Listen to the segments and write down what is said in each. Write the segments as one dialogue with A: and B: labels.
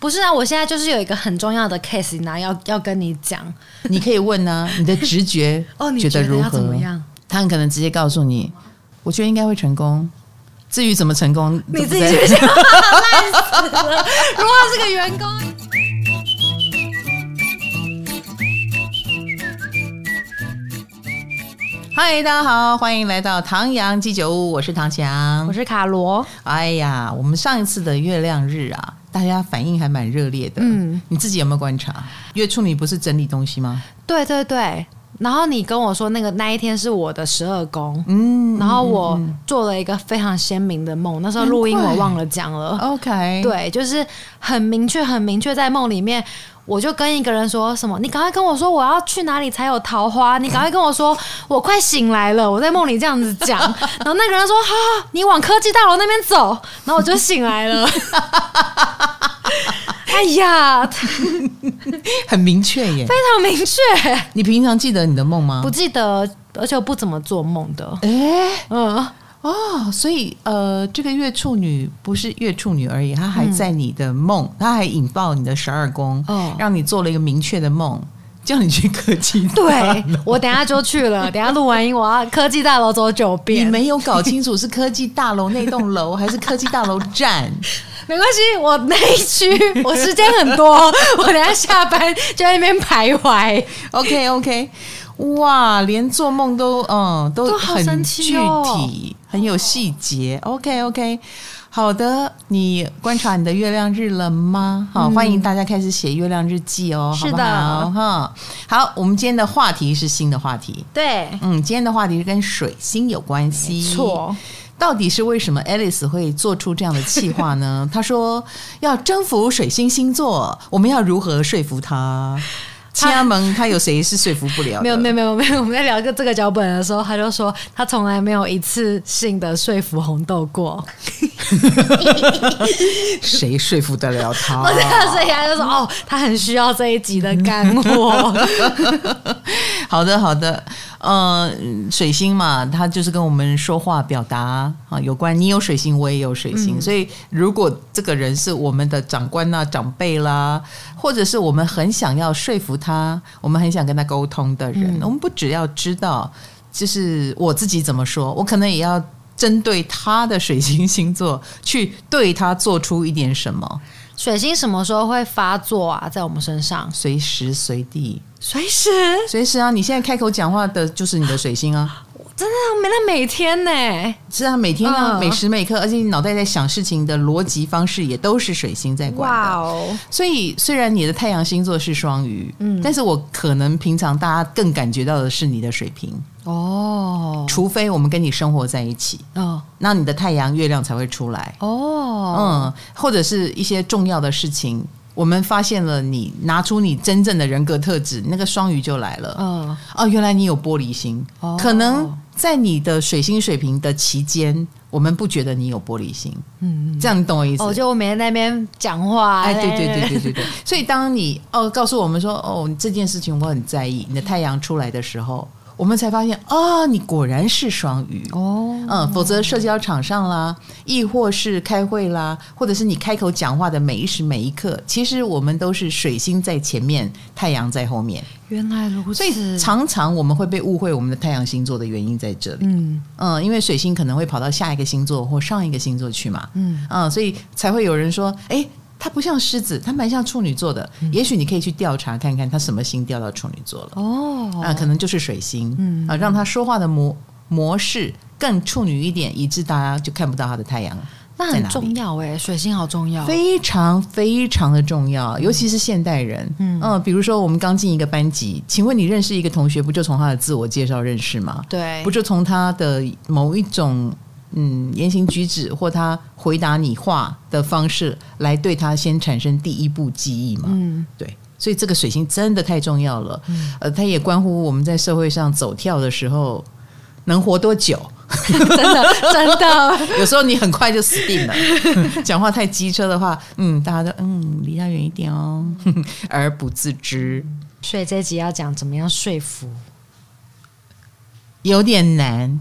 A: 不是啊，我现在就是有一个很重要的 case 拿要要跟你讲，
B: 你可以问呢、啊，你的直觉
A: 哦，你
B: 觉得如何？
A: 怎么样？
B: 他很可能直接告诉你，我觉得应该会成功。至于怎么成功，
A: 你自己去想。烂死了！如果是个员工，
B: 嗨，大家好，欢迎来到唐阳鸡酒屋，我是唐强，
A: 我是卡罗。
B: 哎呀，我们上一次的月亮日啊。大家反应还蛮热烈的，嗯，你自己有没有观察？月初你不是整理东西吗？
A: 对对对，然后你跟我说那个那一天是我的十二宫，嗯，然后我做了一个非常鲜明的梦，那时候录音我忘了讲了
B: ，OK，
A: 对，就是很明确很明确，在梦里面。我就跟一个人说什么，你赶快跟我说我要去哪里才有桃花，你赶快跟我说我快醒来了，我在梦里这样子讲，然后那个人说好，你往科技大楼那边走，然后我就醒来了。哎呀，
B: 很明确耶，
A: 非常明确。
B: 你平常记得你的梦吗？
A: 不记得，而且我不怎么做梦的。
B: 哎、欸，嗯。哦，所以呃，这个月处女不是月处女而已，她还在你的梦，她、嗯、还引爆你的十二宫，哦，让你做了一个明确的梦，叫你去科技大楼。
A: 对，我等下就去了，等下录完音，我要科技大楼走九遍。
B: 你没有搞清楚是科技大楼那栋楼还是科技大楼站？
A: 没关系，我那一区我时间很多，我等下下班就在那边徘徊。
B: OK OK，哇，连做梦都嗯都很具体。哦很有细节，OK OK，好的，你观察你的月亮日了吗？好，嗯、欢迎大家开始写月亮日记哦，
A: 是的，
B: 好？哈，好，我们今天的话题是新的话题，
A: 对，
B: 嗯，今天的话题是跟水星有关系，
A: 没错，到
B: 底是为什么 Alice 会做出这样的计划呢？他说要征服水星星座，我们要如何说服他？家门，他有谁是说服不了？
A: 没有，没有，没有，没有。我们在聊个这个脚本的时候，他就说他从来没有一次性的说服红豆过。
B: 谁说服得了他？
A: 我这样所以他就说哦，他很需要这一集的干货。
B: 好的，好的。呃，水星嘛，它就是跟我们说话表达啊有关。你有水星，我也有水星，嗯，所以如果这个人是我们的长官啊、长辈啦，或者是我们很想要说服他，我们很想跟他沟通的人，嗯，我们不只要知道，就是我自己怎么说，我可能也要针对他的水星星座去对他做出一点什么。
A: 水星什么时候会发作啊？在我们身上，
B: 随时随地，
A: 随时
B: 随时啊！你现在开口讲话的就是你的水星啊。
A: 真的没那每天呢？
B: 是啊，每天啊，每时每刻，而且你脑袋在想事情的逻辑方式也都是水星在管的。哇哦！所以虽然你的太阳星座是双鱼，嗯，但是我可能平常大家更感觉到的是你的水瓶哦。除非我们跟你生活在一起哦，那你的太阳月亮才会出来哦。嗯，或者是一些重要的事情。我们发现了你拿出你真正的人格特质，那个双鱼就来了。嗯，哦，原来你有玻璃心。哦，可能在你的水星水平的期间，我们不觉得你有玻璃心。嗯，这样你懂我意思？
A: 哦，就我每天在那边讲话。
B: 哎，对对对对对对。所以当你哦告诉我们说哦这件事情我很在意，你的太阳出来的时候。我们才发现啊、哦，你果然是双鱼哦，嗯，否则社交场上啦，亦或是开会啦，或者是你开口讲话的每一时每一刻，其实我们都是水星在前面，太阳在后面。
A: 原来如此，
B: 所以常常我们会被误会我们的太阳星座的原因在这里。嗯嗯，因为水星可能会跑到下一个星座或上一个星座去嘛。嗯嗯，所以才会有人说，哎。他不像狮子，他蛮像处女座的。嗯、也许你可以去调查看看，他什么星掉到处女座了。哦，啊，可能就是水星。嗯，啊，让他说话的模模式更处女一点，以致大家就看不到他的太阳。
A: 那很重要哎，水星好重要，
B: 非常非常的重要，尤其是现代人。嗯嗯，比如说我们刚进一个班级，请问你认识一个同学，不就从他的自我介绍认识吗？
A: 对，
B: 不就从他的某一种。嗯，言行举止或他回答你话的方式，来对他先产生第一步记忆嘛？嗯，对，所以这个水星真的太重要了。嗯，呃，它也关乎我们在社会上走跳的时候能活多久。
A: 真的，真的，
B: 有时候你很快就死定了。讲话太机车的话，嗯，大家都嗯离他远一点哦，而不自知。
A: 所以这集要讲怎么样说服，
B: 有点难。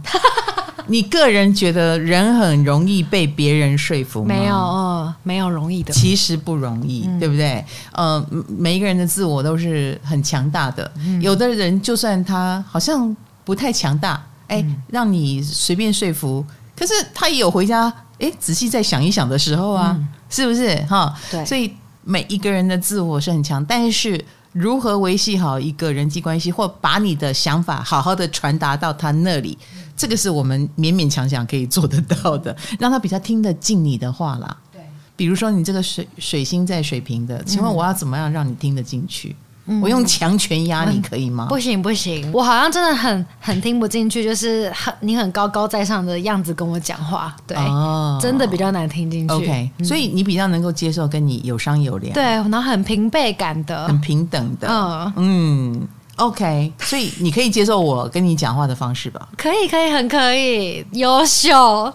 B: 你个人觉得人很容易被别人说服吗？
A: 没有，哦，没有容易的，
B: 其实不容易，嗯、对不对？呃，每一个人的自我都是很强大的，嗯、有的人就算他好像不太强大，哎，嗯、让你随便说服，可是他也有回家，哎，仔细再想一想的时候啊，嗯、是不是？哈，对，所以每一个人的自我是很强，但是。如何维系好一个人际关系，或把你的想法好好的传达到他那里，这个是我们勉勉强强可以做得到的，让他比较听得进你的话啦。对，比如说你这个水水星在水瓶的，请问我要怎么样让你听得进去？我用强权压你可以吗？
A: 不行不行，我好像真的很很听不进去，就是很你很高高在上的样子跟我讲话，对，哦、真的比较难听进去。
B: OK，、嗯、所以你比较能够接受跟你有商有量，
A: 对，然后很平辈感的，
B: 很平等的，嗯。嗯。OK，所以你可以接受我跟你讲话的方式吧？
A: 可以，可以，很可以，优秀。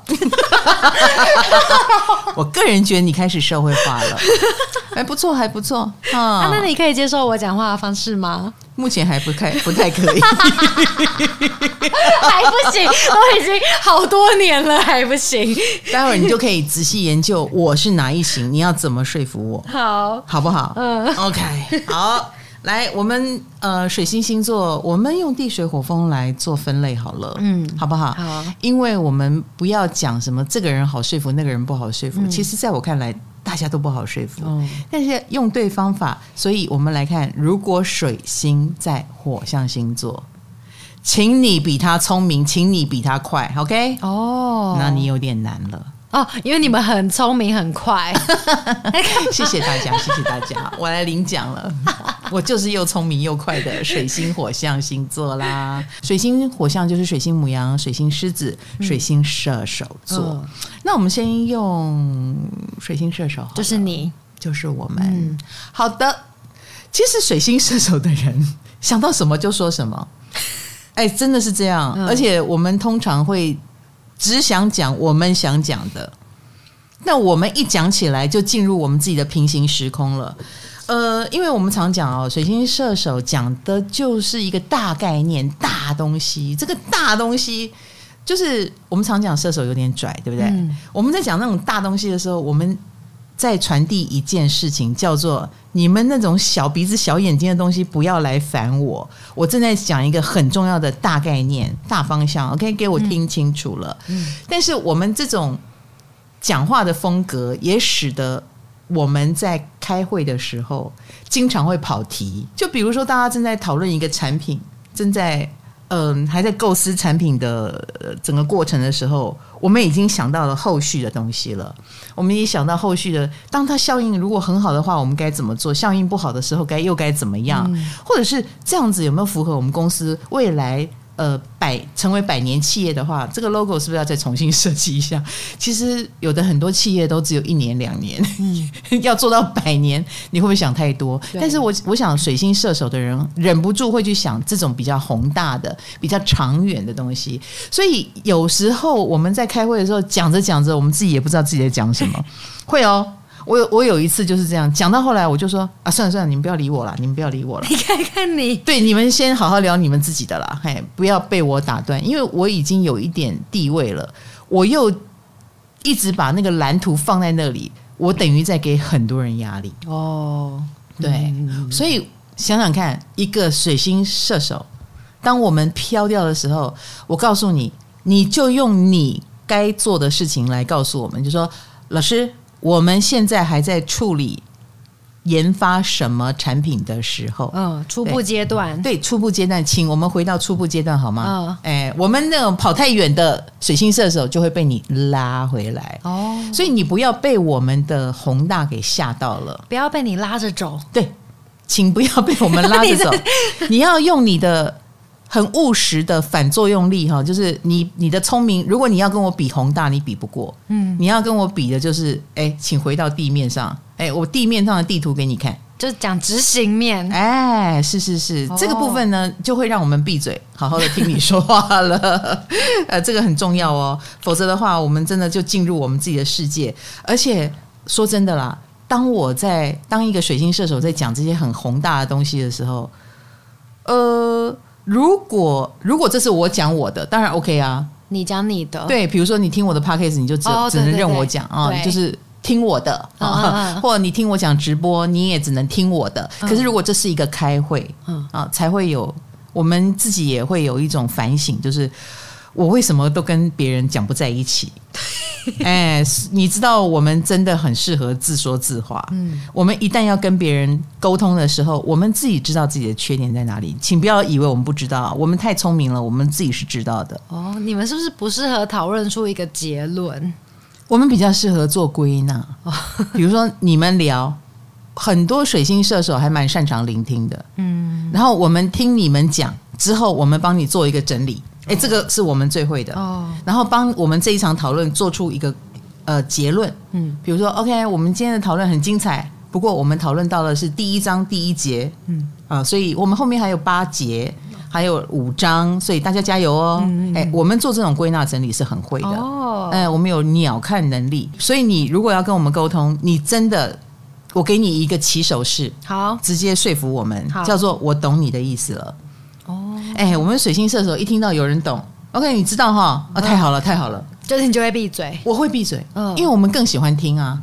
B: 我个人觉得你开始社会化了，还 不错，还不错啊。
A: 啊，那你可以接受我讲话的方式吗？
B: 目前还不太不太可以，
A: 还不行，都已经好多年了，还不行。
B: 待会儿你就可以仔细研究我是哪一型，你要怎么说服我？
A: 好，
B: 好不好？嗯，OK，好。来，我们呃，水星星座，我们用地水火风来做分类好了，嗯，好不好？好，因为我们不要讲什么这个人好说服，那个人不好说服。嗯、其实，在我看来，大家都不好说服。嗯、但是用对方法，所以我们来看，如果水星在火象星座，请你比他聪明，请你比他快，OK？哦，那你有点难了。
A: 哦，因为你们很聪明很快，
B: 谢谢大家，谢谢大家，我来领奖了，我就是又聪明又快的水星火象星座啦。水星火象就是水星母羊、水星狮子、水星射手座。嗯、那我们先用水星射手，
A: 就是你，
B: 就是我们。嗯、好的，其实水星射手的人想到什么就说什么，哎，真的是这样，嗯、而且我们通常会。只想讲我们想讲的，那我们一讲起来就进入我们自己的平行时空了。呃，因为我们常讲哦，水星射手讲的就是一个大概念、大东西。这个大东西就是我们常讲射手有点拽，对不对？嗯、我们在讲那种大东西的时候，我们。在传递一件事情，叫做你们那种小鼻子小眼睛的东西不要来烦我。我正在讲一个很重要的大概念、大方向，OK，给我听清楚了。嗯，嗯，但是我们这种讲话的风格，也使得我们在开会的时候经常会跑题。就比如说，大家正在讨论一个产品，正在。嗯，还在构思产品的整个过程的时候，我们已经想到了后续的东西了。我们也想到后续的，当它效应如果很好的话，我们该怎么做？效应不好的时候，该又该怎么样？嗯、或者是这样子有没有符合我们公司未来？呃，百成为百年企业的话，这个 logo 是不是要再重新设计一下？其实有的很多企业都只有一年两年，嗯、要做到百年，你会不会想太多？但是我我想，水星射手的人忍不住会去想这种比较宏大的、比较长远的东西。所以有时候我们在开会的时候，讲着讲着，我们自己也不知道自己在讲什么，会哦。我有我有一次就是这样讲到后来，我就说啊，算了算了，你们不要理我了，你们不要理我了。
A: 你看看你，
B: 对，你们先好好聊你们自己的啦，嘿，不要被我打断，因为我已经有一点地位了，我又一直把那个蓝图放在那里，我等于在给很多人压力哦。对，嗯、所以想想看，一个水星射手，当我们飘掉的时候，我告诉你，你就用你该做的事情来告诉我们，就说老师。我们现在还在处理研发什么产品的时候，
A: 嗯，初步阶段，
B: 对，初步阶段，请我们回到初步阶段好吗？嗯，哎，我们那种跑太远的水星射手就会被你拉回来。哦，所以你不要被我们的宏大给吓到了，
A: 不要被你拉着走，
B: 对，请不要被我们拉着走，你要用你的。很务实的反作用力哈，就是你你的聪明，如果你要跟我比宏大，你比不过。嗯，你要跟我比的就是，哎，请回到地面上，哎，我地面上的地图给你看，
A: 就是讲执行面。
B: 哎，是是是，哦、这个部分呢，就会让我们闭嘴，好好的听你说话了。呃，这个很重要哦，否则的话，我们真的就进入我们自己的世界。而且说真的啦，当我在当一个水星射手在讲这些很宏大的东西的时候，呃。如果如果这是我讲我的，当然 OK 啊，
A: 你讲你的。
B: 对，比如说你听我的 podcast，你就只、哦、只能认我讲啊，就是听我的啊，或者你听我讲直播，你也只能听我的。嗯、可是如果这是一个开会，嗯啊，才会有我们自己也会有一种反省，就是。我为什么都跟别人讲不在一起？哎，你知道我们真的很适合自说自话。嗯，我们一旦要跟别人沟通的时候，我们自己知道自己的缺点在哪里，请不要以为我们不知道，我们太聪明了，我们自己是知道的。
A: 哦，你们是不是不适合讨论出一个结论？
B: 我们比较适合做归纳。哦，比如说你们聊，很多水星射手还蛮擅长聆听的。嗯，然后我们听你们讲之后，我们帮你做一个整理。哎，这个是我们最会的哦。然后帮我们这一场讨论做出一个呃结论。嗯，比如说，OK，我们今天的讨论很精彩。不过我们讨论到的是第一章第一节。嗯啊，所以我们后面还有八节，还有五章，所以大家加油哦。哎，我们做这种归纳整理是很会的哦。哎，我们有鸟瞰能力，所以你如果要跟我们沟通，你真的，我给你一个起手式，好，直接说服我们，叫做我懂你的意思了。哎、欸，我们水星射手一听到有人懂，OK，你知道哈？啊，太好了，太好了，
A: 就是你就会闭嘴，
B: 我会闭嘴，嗯，因为我们更喜欢听啊。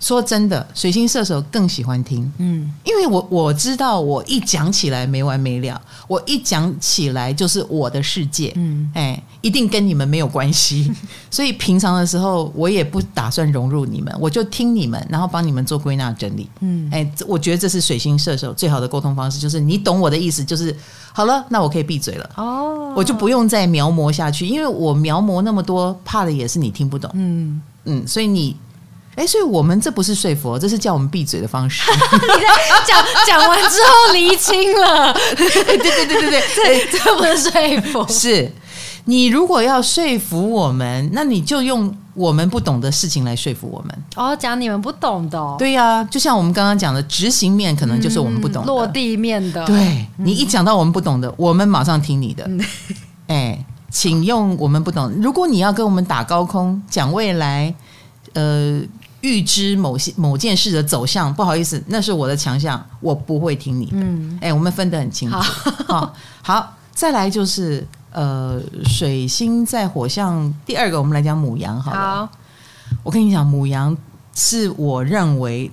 B: 说真的，水星射手更喜欢听，嗯，因为我我知道，我一讲起来没完没了，我一讲起来就是我的世界，嗯，哎，一定跟你们没有关系，所以平常的时候我也不打算融入你们，我就听你们，然后帮你们做归纳整理，嗯，哎，我觉得这是水星射手最好的沟通方式，就是你懂我的意思，就是好了，那我可以闭嘴了，哦，我就不用再描摹下去，因为我描摹那么多，怕的也是你听不懂，嗯。嗯，所以你。哎，所以我们这不是说服，这是叫我们闭嘴的方式。
A: 你在讲讲完之后厘清了，
B: 对对对对对，
A: 这这不是说服。
B: 是你如果要说服我们，那你就用我们不懂的事情来说服我们。
A: 哦，讲你们不懂的哦。
B: 对呀，就像我们刚刚讲的，执行面可能就是我们不懂的，
A: 落地面的。
B: 对，你一讲到我们不懂的，我们马上听你的。哎，请用我们不懂。如果你要跟我们打高空，讲未来，呃。预知某些某件事的走向，不好意思，那是我的强项，我不会听你的。嗯，哎，我们分得很清楚。好，好，再来就是呃，水星在火象第二个，我们来讲母羊好了。好，我跟你讲，母羊是我认为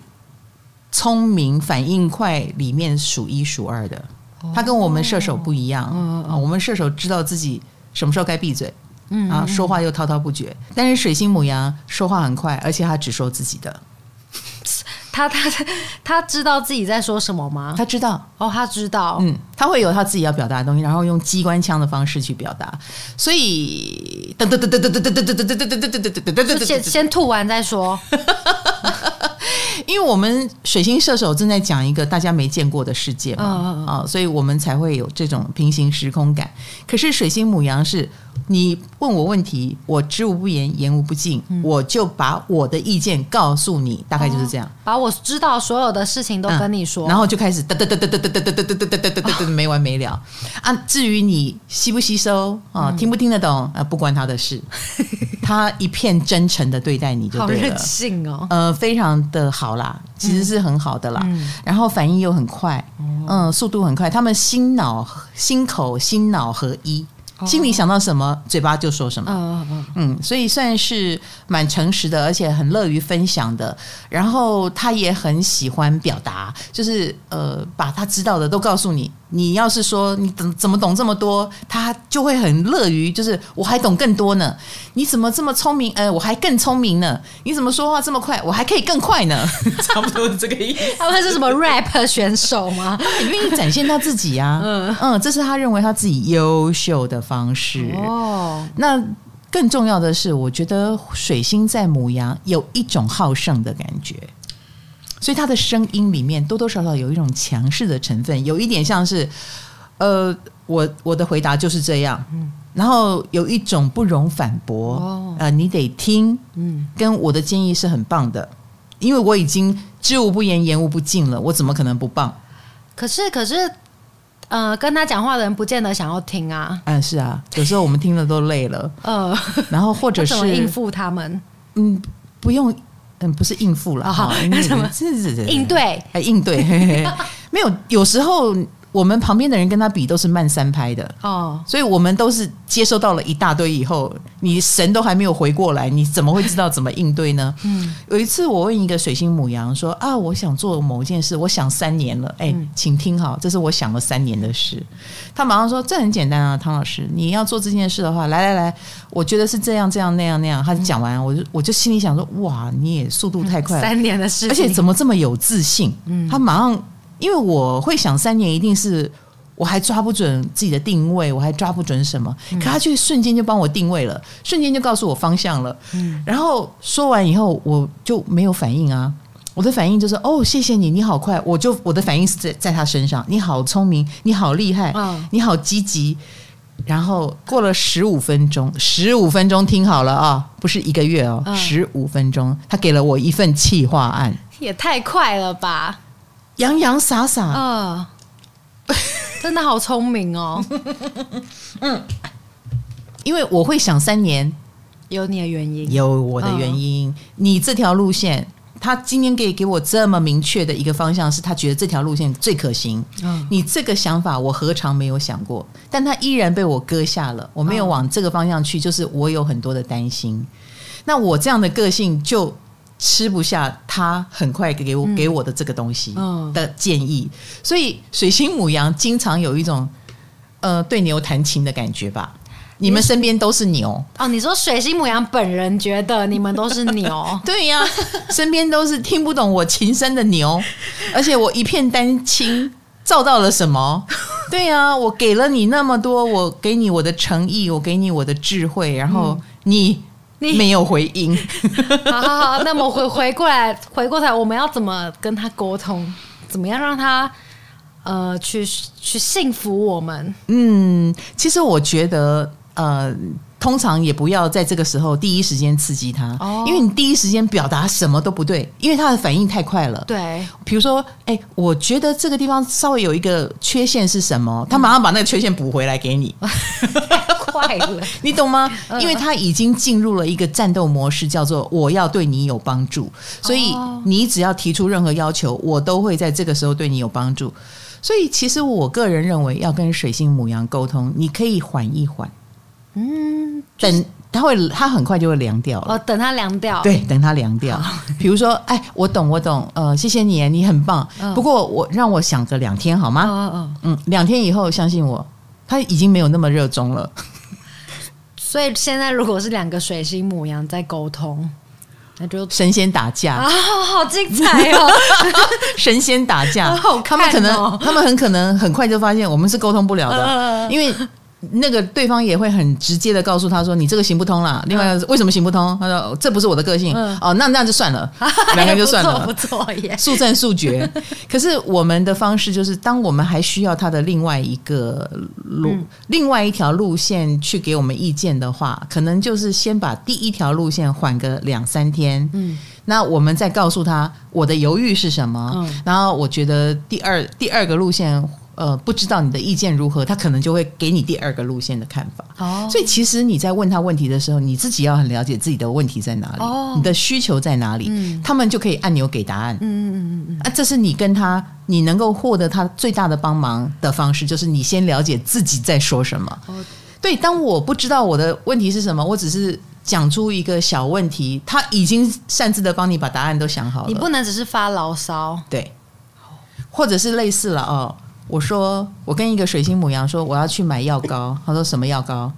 B: 聪明、反应快里面数一数二的。它跟我们射手不一样。我们射手知道自己什么时候该闭嘴。嗯啊，说话又滔滔不绝，但是水星母羊说话很快，而且他只说自己的。
A: 他他他知道自己在说什么吗？
B: 他知道
A: 哦，他知道，
B: 嗯，他会有他自己要表达的东西，然后用机关枪的方式去表达。所以，噔噔噔噔噔噔噔噔噔噔噔噔噔噔噔噔噔，
A: 先先吐完再说。
B: 因为我们水星射手正在讲一个大家没见过的世界嘛，啊，所以我们才会有这种平行时空感。可是水星母羊是。你问我问题，我知无不言，言无不尽，嗯、我就把我的意见告诉你，大概就是这样。哦、
A: 把我知道所有的事情都跟你说，
B: 嗯、然后就开始哒哒哒哒哒哒哒哒哒哒哒哒哒没完没了啊！至于你吸不吸收啊，听不听得懂啊，不关他的事。他一片真诚的对待你就对了，好任
A: 性哦，
B: 呃，非常的好啦，其实是很好的啦。嗯、然后反应又很快，嗯，速度很快，他们心脑、心口、心脑合一。心里想到什么，嘴巴就说什么。嗯，所以算是蛮诚实的，而且很乐于分享的。然后他也很喜欢表达，就是呃，把他知道的都告诉你。你要是说你怎怎么懂这么多，他就会很乐于，就是我还懂更多呢。你怎么这么聪明？呃，我还更聪明呢。你怎么说话这么快？我还可以更快呢。差不多是这个意思。
A: 他们是什么 rap 选手吗？
B: 他很愿意展现他自己啊。嗯嗯，这是他认为他自己优秀的方式。哦，那更重要的是，我觉得水星在母羊有一种好胜的感觉。所以他的声音里面多多少少有一种强势的成分，有一点像是，呃，我我的回答就是这样，嗯，然后有一种不容反驳，哦，呃，你得听，嗯，跟我的建议是很棒的，因为我已经知无不言，言无不尽了，我怎么可能不棒？
A: 可是可是，呃，跟他讲话的人不见得想要听啊，
B: 嗯，是啊，有时候我们听了都累了，呃，然后或者 是
A: 应付他们，
B: 嗯，不用。嗯，不是应付了哈，
A: 那 什么？应对，
B: 还应对，没有。有时候我我们旁边的人跟他比都是慢三拍的哦，所以我们都是接收到了一大堆以后，你神都还没有回过来，你怎么会知道怎么应对呢？嗯，有一次我问一个水星母羊说啊，我想做某件事，我想三年了，哎，请听好，这是我想了三年的事。他马上说这很简单啊，汤老师，你要做这件事的话，来来来，我觉得是这样这样那样那样。他讲完，我就我就心里想说，哇，你也速度太快了，
A: 三年的事，
B: 而且怎么这么有自信？嗯，他马上。因为我会想三年，一定是我还抓不准自己的定位，我还抓不准什么，可他却瞬间就帮我定位了，瞬间就告诉我方向了。嗯，然后说完以后，我就没有反应啊，我的反应就是哦，谢谢你，你好快，我就我的反应是在在他身上，你好聪明，你好厉害，你好积极。然后过了十五分钟，十五分钟听好了啊，不是一个月哦，十五分钟，他给了我一份企划案，
A: 也太快了吧！
B: 洋洋洒洒，
A: 嗯，真的好聪明哦。
B: 嗯，因为我会想三年，
A: 有你的原因，
B: 有我的原因。你这条路线，他今天给给我这么明确的一个方向，是他觉得这条路线最可行。嗯，你这个想法我何尝没有想过？但他依然被我搁下了，我没有往这个方向去，就是我有很多的担心。那我这样的个性就。吃不下他很快给我给我的这个东西的建议，所以水星母羊经常有一种呃对牛弹琴的感觉吧。你们身边都是牛
A: 哦？你说水星母羊本人觉得你们都是牛？
B: 对呀、啊，身边都是听不懂我琴声的牛，而且我一片丹青照到了什么？对呀、啊，我给了你那么多，我给你我的诚意，我给你我的智慧，然后你。你没有回音，
A: 好好好，那么回回过来，回过头来，我们要怎么跟他沟通？怎么样让他呃去去幸福我们？
B: 嗯，其实我觉得呃。通常也不要在这个时候第一时间刺激他，哦，因为你第一时间表达什么都不对，因为他的反应太快了。
A: 对，
B: 比如说，哎，我觉得这个地方稍微有一个缺陷是什么？他马上把那个缺陷补回来给你，
A: 太快了，
B: 你懂吗？因为他已经进入了一个战斗模式，叫做我要对你有帮助，所以你只要提出任何要求，我都会在这个时候对你有帮助。所以，其实我个人认为，要跟水星母羊沟通，你可以缓一缓。嗯，等它会，它很快就会凉掉了。
A: 哦，等它凉掉。
B: 对，等它凉掉。比如说，哎，我懂，我懂。呃，谢谢你，你很棒。不过我让我想个两天好吗？嗯嗯嗯，两天以后，相信我，他已经没有那么热衷了。
A: 所以现在如果是两个水星母羊在沟通，那就
B: 神仙打架
A: 啊，好精彩哦！
B: 神仙打架，他们可能，他们很可能很快就发现我们是沟通不了的，因为。那个对方也会很直接的告诉他说：“你这个行不通啦。”另外为什么行不通？他说：“这不是我的个性。嗯”哦，那那就算了，两个人就算了，
A: 不错，不错耶，
B: 速战速决。可是我们的方式就是，当我们还需要他的另外一个路、嗯、另外一条路线去给我们意见的话，可能就是先把第一条路线缓个两三天。嗯，那我们再告诉他我的犹豫是什么。嗯，然后我觉得第二第二个路线。呃，不知道你的意见如何，他可能就会给你第二个路线的看法。哦，所以其实你在问他问题的时候，你自己要很了解自己的问题在哪里，哦，你的需求在哪里，嗯，他们就可以按钮给答案。嗯嗯嗯嗯，啊，这是你跟他，你能够获得他最大的帮忙的方式，就是你先了解自己在说什么。哦，对，当我不知道我的问题是什么，我只是讲出一个小问题，他已经擅自的帮你把答案都想好了。
A: 你不能只是发牢骚，
B: 对，或者是类似了哦。我说，我跟一个水星母羊说，我要去买药膏。他说什么药膏？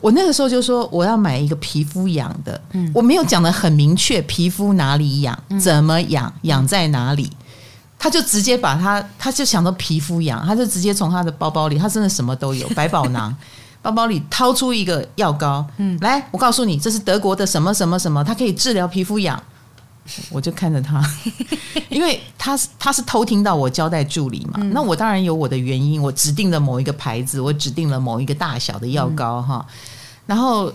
B: 我那个时候就说我要买一个皮肤痒的。嗯，我没有讲的很明确，皮肤哪里痒，怎么痒，痒在哪里？他就直接把他，他就想到皮肤痒，他就直接从他的包包里，他真的什么都有，百宝囊，包包里掏出一个药膏。嗯，来，我告诉你，这是德国的什么什么什么，它可以治疗皮肤痒。我就看着他，因为他是他是偷听到我交代助理嘛，嗯、那我当然有我的原因，我指定了某一个牌子，我指定了某一个大小的药膏哈，嗯、然后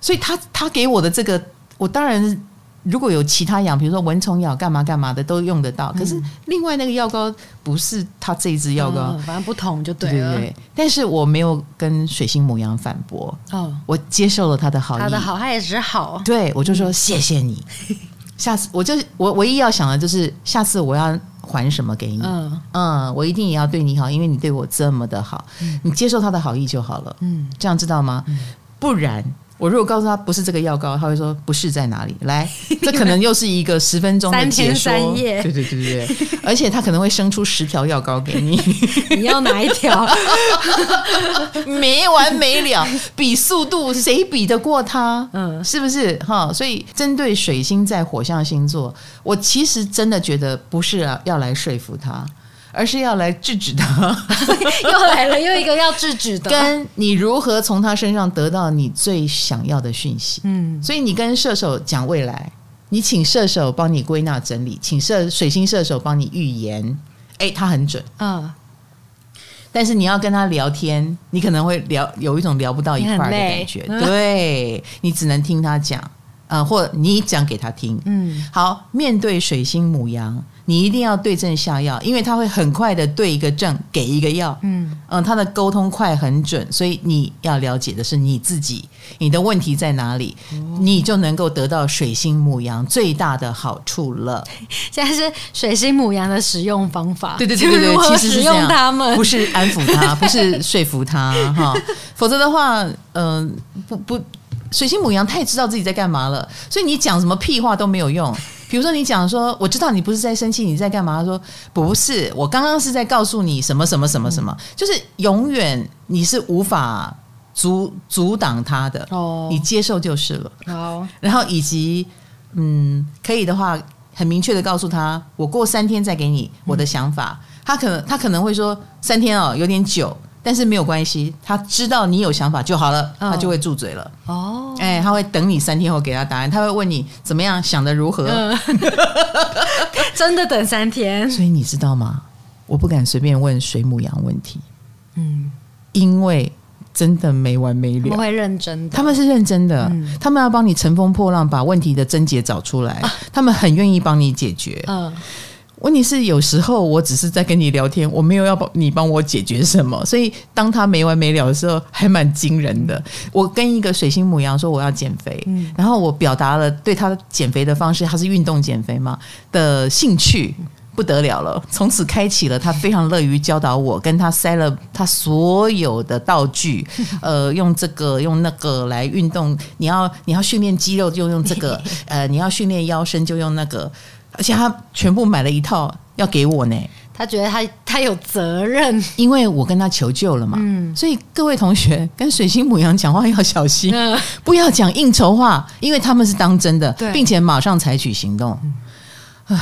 B: 所以他他给我的这个，我当然如果有其他养，比如说蚊虫咬干嘛干嘛的都用得到，可是另外那个药膏不是他这一支药膏，
A: 嗯，反正不同就对了。对对对，
B: 但是我没有跟水星母羊反驳，哦，我接受了他的好意，
A: 他的好，他也只好，
B: 对我就说谢谢你。下次我就我唯一要想的就是下次我要还什么给你？嗯，我一定也要对你好，因为你对我这么的好，你接受他的好意就好了。嗯，这样知道吗？不然。我如果告诉他不是这个药膏，他会说不是在哪里？来，这可能又是一个十分钟的解说。
A: 三天三夜。
B: 对对对对对，而且他可能会生出十条药膏给你。
A: 你要哪一条？
B: 没完没了，比速度谁比得过他？嗯，是不是？哈，所以针对水星在火象星座，我其实真的觉得不是啊，要来说服他。而是要来制止他，
A: 又来了，又一个要制止的。
B: 跟你如何从他身上得到你最想要的讯息？嗯，所以你跟射手讲未来，你请射手帮你归纳整理，请射水星射手帮你预言，哎，他很准，嗯。但是你要跟他聊天，你可能会聊有一种聊不到一块的感觉，对，你只能听他讲，呃，或你讲给他听。嗯，好，面对水星母羊。你一定要对症下药，因为他会很快的对一个症给一个药。嗯嗯，他的沟通快很准，所以你要了解的是你自己，你的问题在哪里，哦、你就能够得到水星母羊最大的好处了。
A: 现在是水星母羊的使用方法，
B: 对对对对对，其实是
A: 用他们，
B: 不是安抚他，不是说服他哈，否则的话，嗯、呃，不不，水星母羊太知道自己在干嘛了，所以你讲什么屁话都没有用。比如说，你讲说，我知道你不是在生气，你在干嘛？他说不是，我刚刚是在告诉你什么什么什么什么，嗯、就是永远你是无法阻阻挡他的哦，你接受就是了。好，然后以及嗯，可以的话，很明确的告诉他，我过三天再给你我的想法。嗯、他可能他可能会说三天哦，有点久。但是没有关系，他知道你有想法就好了，哦、他就会住嘴了。哦，哎，他会等你三天后给他答案，他会问你怎么样，想的如何？嗯、
A: 真的等三天？
B: 所以你知道吗？我不敢随便问水母羊问题，嗯，因为真的没完没了。
A: 他们会认真的，
B: 他们是认真的，嗯、他们要帮你乘风破浪，把问题的症结找出来，啊、他们很愿意帮你解决。嗯。问题是，有时候我只是在跟你聊天，我没有要帮你帮我解决什么，所以当他没完没了的时候，还蛮惊人的。我跟一个水星母羊说我要减肥，嗯、然后我表达了对他减肥的方式，他是运动减肥嘛的兴趣不得了了，从此开启了他非常乐于教导我，跟他塞了他所有的道具，呃，用这个用那个来运动，你要你要训练肌肉就用这个，呃，你要训练腰身就用那个。而且他全部买了一套要给我呢，
A: 他觉得他他有责任，
B: 因为我跟他求救了嘛。嗯，所以各位同学跟水星母羊讲话要小心，嗯、不要讲应酬话，因为他们是当真的，并且马上采取行动。唉、嗯。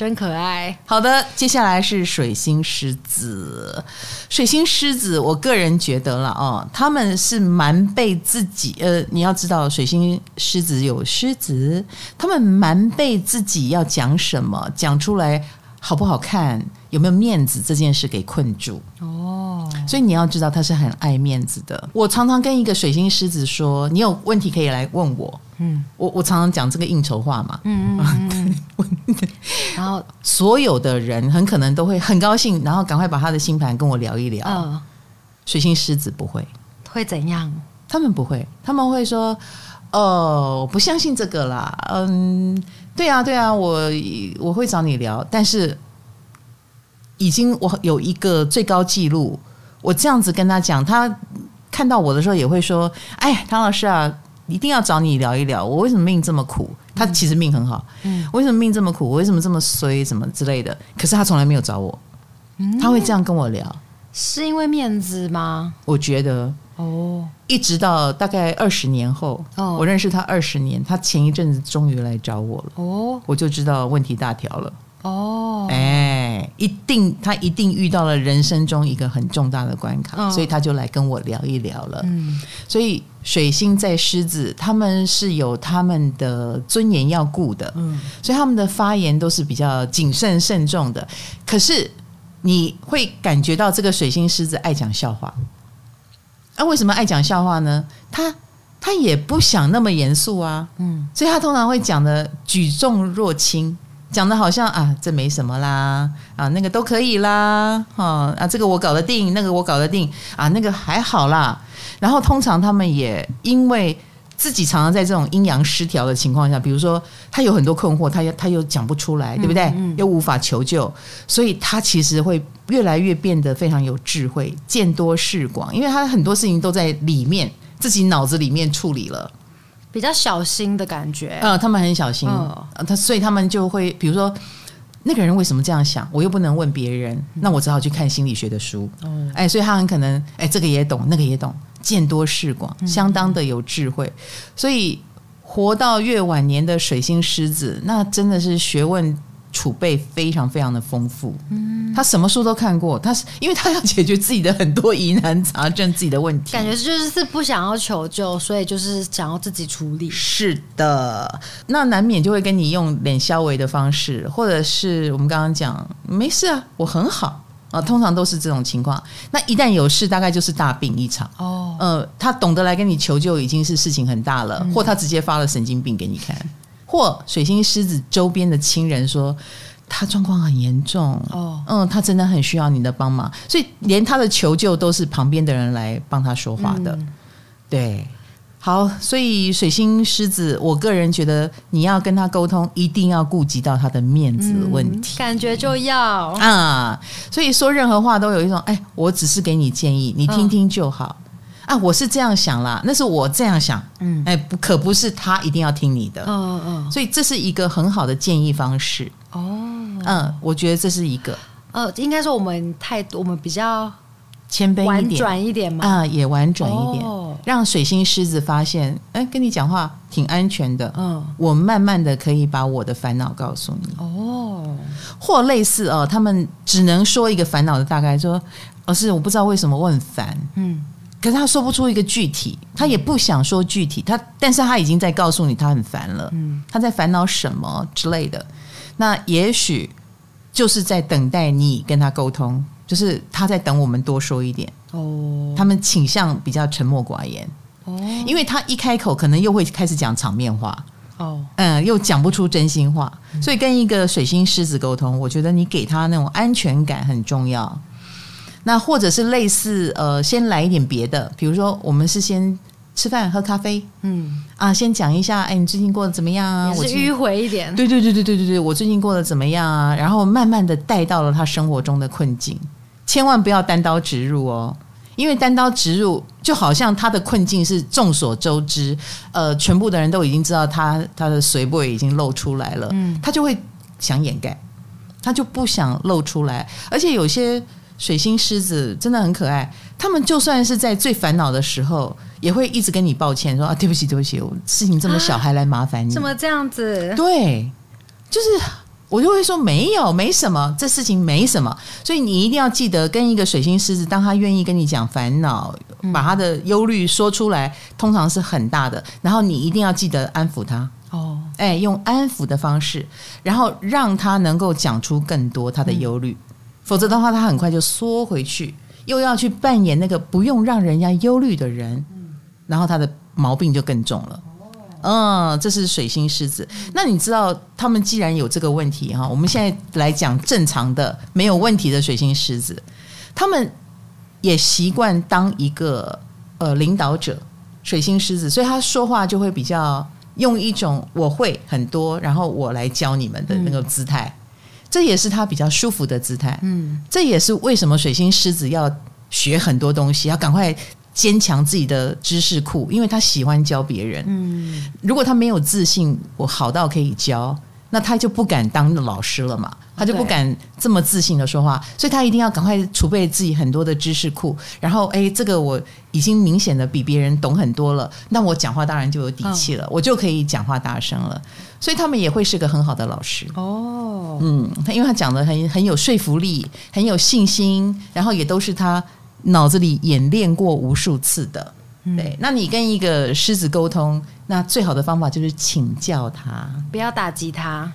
A: 真可爱。
B: 好的，接下来是水星狮子。水星狮子，我个人觉得了哦，他们是蛮被自己呃，你要知道，水星狮子有狮子，他们蛮被自己要讲什么讲出来好不好看，有没有面子这件事给困住哦。所以你要知道，他是很爱面子的。我常常跟一个水星狮子说：“你有问题可以来问我。”嗯，我我常常讲这个应酬话嘛，嗯嗯嗯，然后所有的人很可能都会很高兴，然后赶快把他的星盘跟我聊一聊。嗯，水星狮子不会，
A: 会怎样？
B: 他们不会，他们会说：“哦，我不相信这个啦。”嗯，对啊，对啊，我我会找你聊，但是已经我有一个最高纪录，我这样子跟他讲，他看到我的时候也会说：“哎，唐老师啊。”一定要找你聊一聊，我为什么命这么苦？他其实命很好，嗯，为什么命这么苦？我为什么这么衰？什么之类的？可是他从来没有找我，嗯，他会这样跟我聊，
A: 是因为面子吗？
B: 我觉得哦，一直到大概二十年后，哦，我认识他二十年，他前一阵子终于来找我了，哦，我就知道问题大条了。哦，哎，一定他一定遇到了人生中一个很重大的关卡，哦、所以他就来跟我聊一聊了。嗯，所以水星在狮子，他们是有他们的尊严要顾的，嗯，所以他们的发言都是比较谨慎慎重的。可是你会感觉到这个水星狮子爱讲笑话，啊，为什么爱讲笑话呢？他他也不想那么严肃啊，嗯，所以他通常会讲的举重若轻。讲的好像啊，这没什么啦，啊，那个都可以啦，哈啊，这个我搞得定，那个我搞得定，啊，那个还好啦。然后通常他们也因为自己常常在这种阴阳失调的情况下，比如说他有很多困惑，他又他又讲不出来，对不对？嗯嗯、又无法求救，所以他其实会越来越变得非常有智慧，见多识广，因为他很多事情都在里面自己脑子里面处理了，
A: 比较小心的感觉。
B: 嗯，他们很小心，他、哦、所以他们就会比如说那个人为什么这样想，我又不能问别人，那我只好去看心理学的书。嗯，哎，所以他很可能哎这个也懂，那个也懂。见多识广，相当的有智慧，嗯、所以活到越晚年的水星狮子，那真的是学问储备非常非常的丰富。嗯，他什么书都看过，他是因为他要解决自己的很多疑难杂症、自己的问题，
A: 感觉就是是不想要求救，所以就是想要自己处理。
B: 是的，那难免就会跟你用脸消维的方式，或者是我们刚刚讲没事啊，我很好。啊，通常都是这种情况。那一旦有事，大概就是大病一场。哦，呃，他懂得来跟你求救，已经是事情很大了。嗯、或他直接发了神经病给你看，或水星狮子周边的亲人说他状况很严重。哦，嗯，他真的很需要你的帮忙，所以连他的求救都是旁边的人来帮他说话的。嗯、对。好，所以水星狮子，我个人觉得你要跟他沟通，一定要顾及到他的面子问题，
A: 嗯、感觉就要
B: 啊。所以说任何话都有一种，哎，我只是给你建议，你听听就好、嗯、啊。我是这样想啦，那是我这样想，嗯，哎，不可不是他一定要听你的，嗯嗯。所以这是一个很好的建议方式。哦，嗯，我觉得这是一个，
A: 呃，应该说我们太我们比较。
B: 谦卑
A: 婉转一点嘛，
B: 啊，也婉转一点，哦、让水星狮子发现，哎，跟你讲话挺安全的，嗯，我慢慢的可以把我的烦恼告诉你，哦，或类似哦，他们只能说一个烦恼的大概，说，老师，我不知道为什么我很烦，嗯，可是他说不出一个具体，他也不想说具体，他，但是他已经在告诉你他很烦了，嗯，他在烦恼什么之类的，那也许就是在等待你跟他沟通。就是他在等我们多说一点哦，他们倾向比较沉默寡言。哦，因为他一开口可能又会开始讲场面话哦，嗯，又讲不出真心话，所以跟一个水星狮子沟通，我觉得你给他那种安全感很重要。那或者是类似呃，先来一点别的，比如说我们是先吃饭喝咖啡，嗯啊，先讲一下，哎，你最近过得怎么样啊？
A: 我是迂回一点，
B: 对对对对对对对，我最近过得怎么样啊？然后慢慢的带到了他生活中的困境。千万不要单刀直入哦，因为单刀直入就好像他的困境是众所周知，呃，全部的人都已经知道他他的随波已经露出来了，嗯，他就会想掩盖，他就不想露出来。而且有些水星狮子真的很可爱，他们就算是在最烦恼的时候，也会一直跟你抱歉说啊，对不起，对不起，我事情这么小还来麻烦你，
A: 怎么这样子？
B: 对，就是。我就会说没有，没什么，这事情没什么，所以你一定要记得跟一个水星狮子，当他愿意跟你讲烦恼，把他的忧虑说出来，通常是很大的，然后你一定要记得安抚他。哦，哎，用安抚的方式，然后让他能够讲出更多他的忧虑，否则的话，他很快就缩回去，又要去扮演那个不用让人家忧虑的人，然后他的毛病就更重了。嗯，这是水星狮子。那你知道他们既然有这个问题哈，我们现在来讲正常的没有问题的水星狮子，他们也习惯当一个呃领导者，水星狮子，所以他说话就会比较用一种我会很多，然后我来教你们的那个姿态，这也是他比较舒服的姿态。嗯，这也是为什么水星狮子要学很多东西，要赶快。坚强自己的知识库，因为他喜欢教别人。嗯，如果他没有自信，我好到可以教，那他就不敢当老师了嘛，他就不敢这么自信的说话，所以他一定要赶快储备自己很多的知识库。然后，哎，这个我已经明显的比别人懂很多了，那我讲话当然就有底气了，我就可以讲话大声了。所以他们也会是个很好的老师哦。嗯，他因为他讲的很很有说服力，很有信心，然后也都是他。脑子里演练过无数次的，对。那你跟一个狮子沟通，那最好的方法就是请教他，
A: 不要打击他。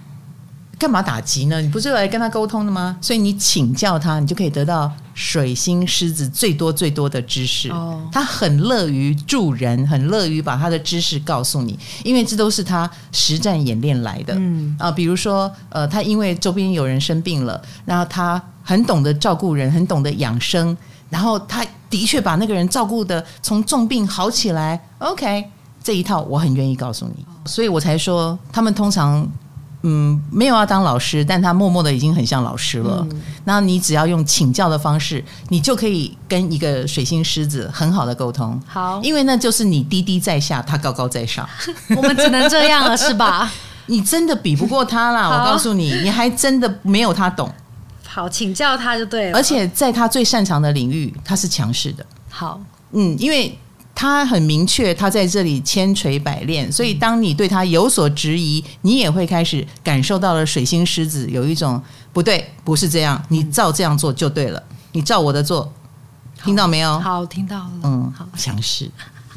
B: 干嘛打击呢？你不是来跟他沟通的吗？所以你请教他，你就可以得到水星狮子最多最多的知识。哦，他很乐于助人，很乐于把他的知识告诉你，因为这都是他实战演练来的。嗯啊，比如说，呃，他因为周边有人生病了，然后他很懂得照顾人，很懂得养生。然后他的确把那个人照顾的从重病好起来，OK，这一套我很愿意告诉你，所以我才说他们通常。嗯，没有要当老师，但他默默的已经很像老师了。那、嗯、你只要用请教的方式，你就可以跟一个水星狮子很好的沟通。
A: 好，
B: 因为那就是你低低在下，他高高在上。
A: 我们只能这样了，是吧？
B: 你真的比不过他啦！我告诉你，你还真的没有他懂。
A: 好，请教他就对了。
B: 而且在他最擅长的领域，他是强势的。
A: 好，
B: 嗯，因为。他很明确，他在这里千锤百炼，所以当你对他有所质疑，你也会开始感受到了水星狮子有一种不对，不是这样，你照这样做就对了，你照我的做，听到没有？
A: 好，听到了。
B: 嗯，好，强势。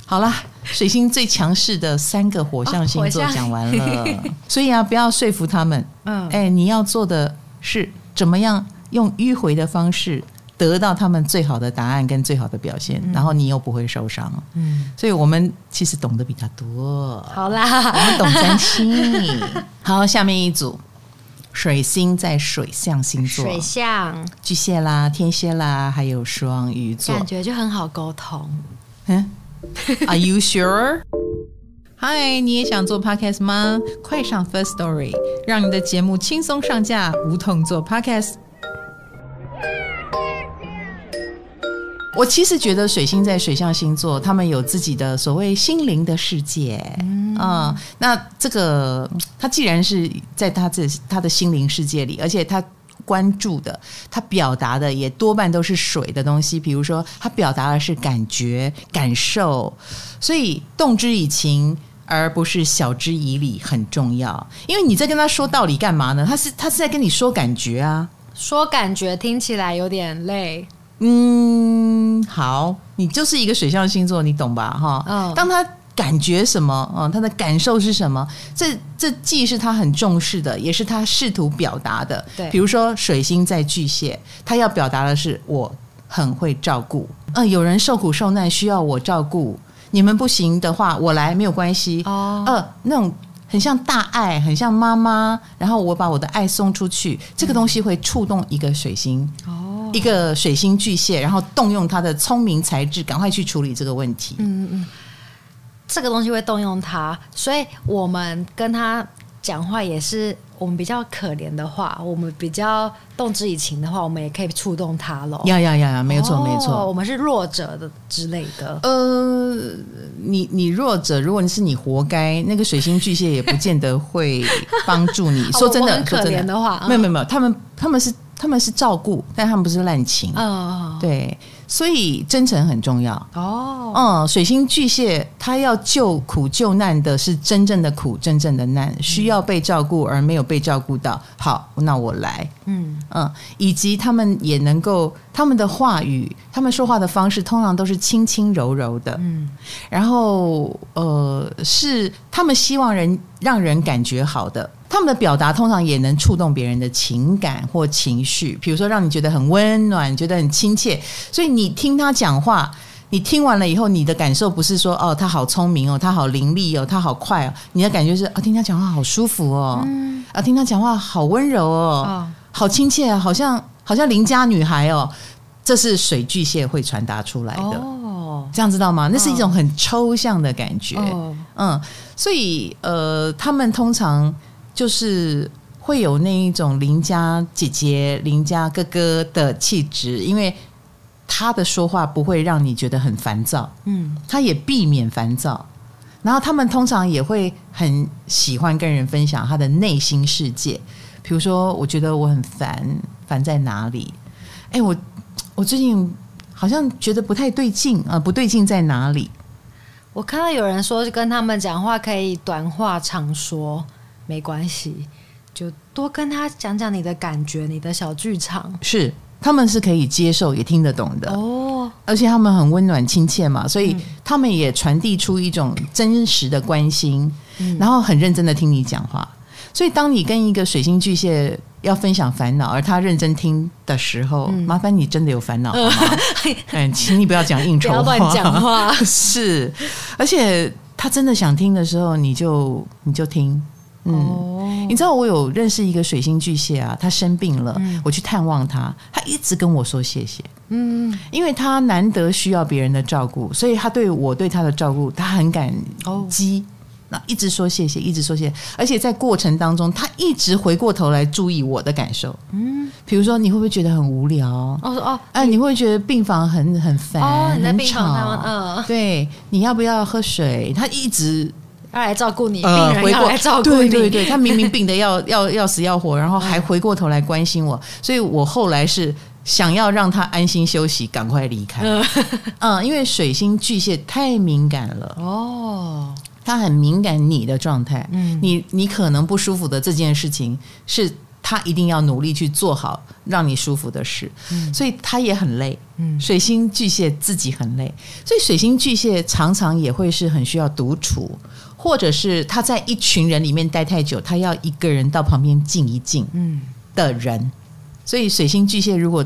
B: 好了，水星最强势的三个火象星座讲完了，哦、所以啊，不要说服他们。嗯，哎，你要做的是怎么样用迂回的方式。得到他们最好的答案跟最好的表现，嗯、然后你又不会受伤。嗯，所以我们其实懂得比他多。
A: 好啦，
B: 我们懂占星。好，下面一组，水星在水象星座，
A: 水象
B: 巨蟹啦、天蝎啦，还有双鱼座，
A: 感觉就很好沟通。
B: 嗯，Are you sure？嗨，你也想做 Podcast 吗？快上 First Story，让你的节目轻松上架，无痛做 Podcast。我其实觉得水星在水象星座，他们有自己的所谓心灵的世界啊、嗯嗯。那这个他既然是在他这他的心灵世界里，而且他关注的、他表达的也多半都是水的东西，比如说他表达的是感觉、感受，所以动之以情而不是晓之以理很重要。因为你在跟他说道理干嘛呢？他是他是在跟你说感觉啊，
A: 说感觉听起来有点累。
B: 嗯，好，你就是一个水象星座，你懂吧？哈、哦，当他感觉什么，啊、哦，他的感受是什么？这这既是他很重视的，也是他试图表达的。对，比如说水星在巨蟹，他要表达的是我很会照顾。嗯、呃，有人受苦受难需要我照顾，你们不行的话，我来没有关系。哦，呃，那种很像大爱，很像妈妈，然后我把我的爱送出去，这个东西会触动一个水星。哦。一个水星巨蟹，然后动用他的聪明才智，赶快去处理这个问题。嗯嗯，
A: 这个东西会动用他，所以我们跟他讲话也是我们比较可怜的话，我们比较动之以情的话，我们也可以触动他喽。
B: 呀呀呀呀，没错、哦、没错，
A: 我们是弱者的之类的。
B: 呃，你你弱者，如果你是你活该，那个水星巨蟹也不见得会帮助你。说真的，很
A: 可怜的话，
B: 没有没有没有，他们他们是。他们是照顾，但他们不是滥情。嗯、oh.，对，所以真诚很重要。哦，嗯，水星巨蟹他要救苦救难的是真正的苦，真正的难，需要被照顾而没有被照顾到。好，那我来。嗯嗯，以及他们也能够，他们的话语，他们说话的方式，通常都是轻轻柔柔的。嗯，然后呃，是他们希望人让人感觉好的。他们的表达通常也能触动别人的情感或情绪，比如说让你觉得很温暖，觉得很亲切。所以你听他讲话，你听完了以后，你的感受不是说哦，他好聪明哦，他好伶俐哦，他好快哦，你的感觉是啊、哦，听他讲话好舒服哦，嗯、啊，听他讲话好温柔哦，哦好亲切，好像好像邻家女孩哦。这是水巨蟹会传达出来的哦，这样知道吗？那是一种很抽象的感觉，哦、嗯，所以呃，他们通常。就是会有那一种邻家姐姐、邻家哥哥的气质，因为他的说话不会让你觉得很烦躁，嗯，他也避免烦躁。然后他们通常也会很喜欢跟人分享他的内心世界，比如说，我觉得我很烦，烦在哪里？哎，我我最近好像觉得不太对劲啊，不对劲在哪里？
A: 我看到有人说，跟他们讲话可以短话长说。没关系，就多跟他讲讲你的感觉，你的小剧场。
B: 是，他们是可以接受也听得懂的哦，而且他们很温暖亲切嘛，所以他们也传递出一种真实的关心，嗯，然后很认真的听你讲话。所以当你跟一个水星巨蟹要分享烦恼，而他认真听的时候，嗯，麻烦你真的有烦恼 好吗？嗯，请你不要讲应酬话，
A: 不要乱讲话。
B: 是，而且他真的想听的时候，你就你就听。嗯，你知道我有认识一个水星巨蟹啊，他生病了，嗯、我去探望他，他一直跟我说谢谢。嗯，因为他难得需要别人的照顾，所以他对我对他的照顾，他很感激。哦那一直说谢谢，一直说谢谢，而且在过程当中，他一直回过头来注意我的感受。嗯，比如说你会不会觉得很无聊？哦哦，哎，你会不会觉得病房很很烦？哦，你在病房。嗯，对，你要不要喝水？他一直
A: 要来照顾你，病人要来照顾你。
B: 对对对，他明明病得要 要要死要活，然后还回过头来关心我，所以我后来是想要让他安心休息，赶快离开。嗯，因为水星巨蟹太敏感了。哦。他很敏感你的状态，嗯，你你可能不舒服的这件事情，是他一定要努力去做好让你舒服的事，嗯，所以他也很累，嗯，水星巨蟹自己很累，所以水星巨蟹常常也会是很需要独处，或者是他在一群人里面待太久，他要一个人到旁边静一静，嗯。的人，所以水星巨蟹如果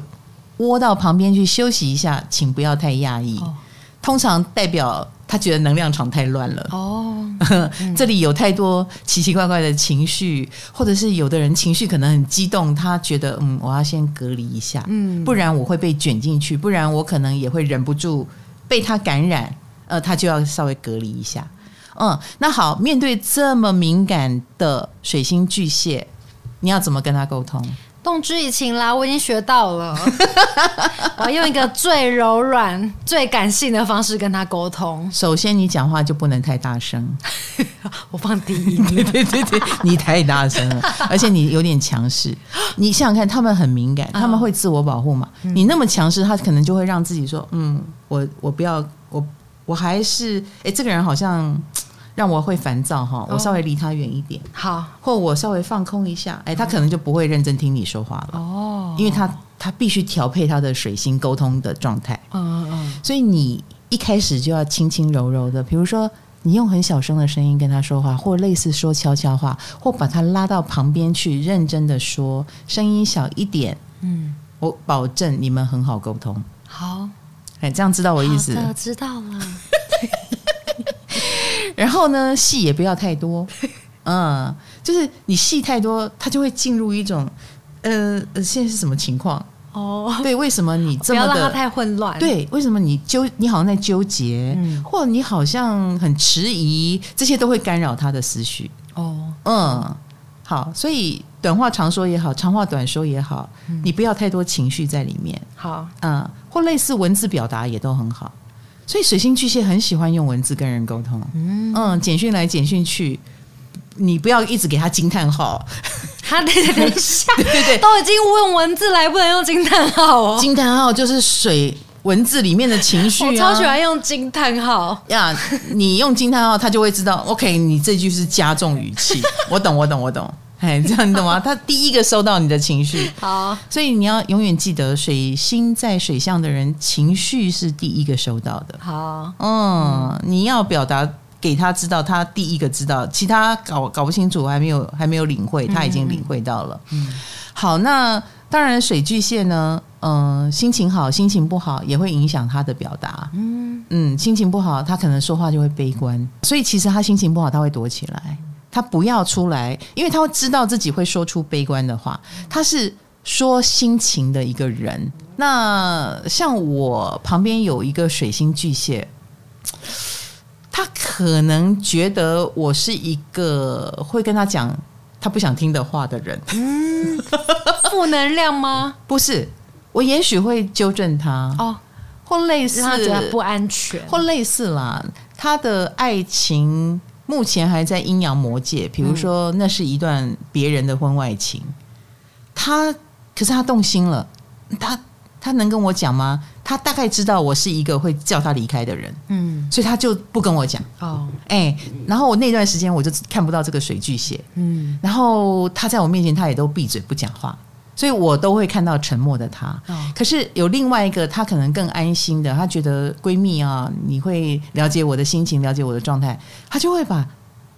B: 窝到旁边去休息一下，请不要太讶异，哦，通常代表。他觉得能量场太乱了。哦，嗯、这里有太多奇奇怪怪的情绪，或者是有的人情绪可能很激动，他觉得嗯，我要先隔离一下，嗯，不然我会被卷进去，不然我可能也会忍不住被他感染，呃，他就要稍微隔离一下。嗯，那好，面对这么敏感的水星巨蟹，你要怎么跟他沟通？
A: 动之以情啦，我已经学到了。我要用一个最柔软、最感性的方式跟他沟通。
B: 首先，你讲话就不能太大声。
A: 我放低音。
B: 对对对对，你太大声了，而且你有点强势。你想想看，他们很敏感，他们会自我保护嘛？嗯、你那么强势，他可能就会让自己说：“嗯，我我不要，我我还是……哎，这个人好像。”让我会烦躁哈，我稍微离他远一点，
A: 好，
B: 或我稍微放空一下，哎，他可能就不会认真听你说话了哦，因为他他必须调配他的水星沟通的状态，嗯嗯，所以你一开始就要轻轻柔柔的，比如说你用很小声的声音跟他说话，或类似说悄悄话，或把他拉到旁边去认真的说，声音小一点，嗯，我保证你们很好沟通，
A: 好，
B: 哎，这样知道我意思？
A: 知道了。
B: 然后呢，戏也不要太多，嗯，就是你戏太多，他就会进入一种，呃，现在是什么情况？哦，对，为什么你这么的？
A: 不要让他太混乱。
B: 对，为什么你纠？你好像在纠结，嗯，或者你好像很迟疑，这些都会干扰他的思绪。哦，嗯，好，所以短话长说也好，长话短说也好，嗯，你不要太多情绪在里面。
A: 好，
B: 嗯，或类似文字表达也都很好。所以水星巨蟹很喜欢用文字跟人沟通，嗯，嗯，简讯来简讯去，你不要一直给他惊叹号，
A: 他等等一下，对对 对，都已经用文字来，不能用惊叹号哦。
B: 惊叹号就是水文字里面的情绪啊，
A: 我超喜欢用惊叹号。
B: 呀，你用惊叹号，他就会知道，OK，你这句是加重语气，我懂，我懂，我懂。哎，这样你懂吗？他第一个收到你的情绪，好，所以你要永远记得，水星在水象的人情绪是第一个收到的。
A: 好，
B: 嗯，你要表达给他知道，他第一个知道，其他搞搞不清楚，还没有还没有领会，他已经领会到了。嗯，好，那当然水巨蟹呢，嗯，心情好，心情不好也会影响他的表达。嗯嗯，心情不好，他可能说话就会悲观，所以其实他心情不好，他会躲起来。他不要出来，因为他会知道自己会说出悲观的话。他是说心情的一个人。那像我旁边有一个水星巨蟹，他可能觉得我是一个会跟他讲他不想听的话的人。
A: 嗯，负能量吗？
B: 不是，我也许会纠正他哦，或类似
A: 他觉得不安全，
B: 或类似啦，他的爱情。目前还在阴阳魔界，比如说那是一段别人的婚外情，他可是他动心了，他他能跟我讲吗？他大概知道我是一个会叫他离开的人，嗯，所以他就不跟我讲。哦，哎，然后我那段时间我就看不到这个水巨蟹，嗯，然后他在我面前他也都闭嘴不讲话。所以我都会看到沉默的他，可是有另外一个，她可能更安心的，她觉得闺蜜啊，你会了解我的心情，了解我的状态，她就会把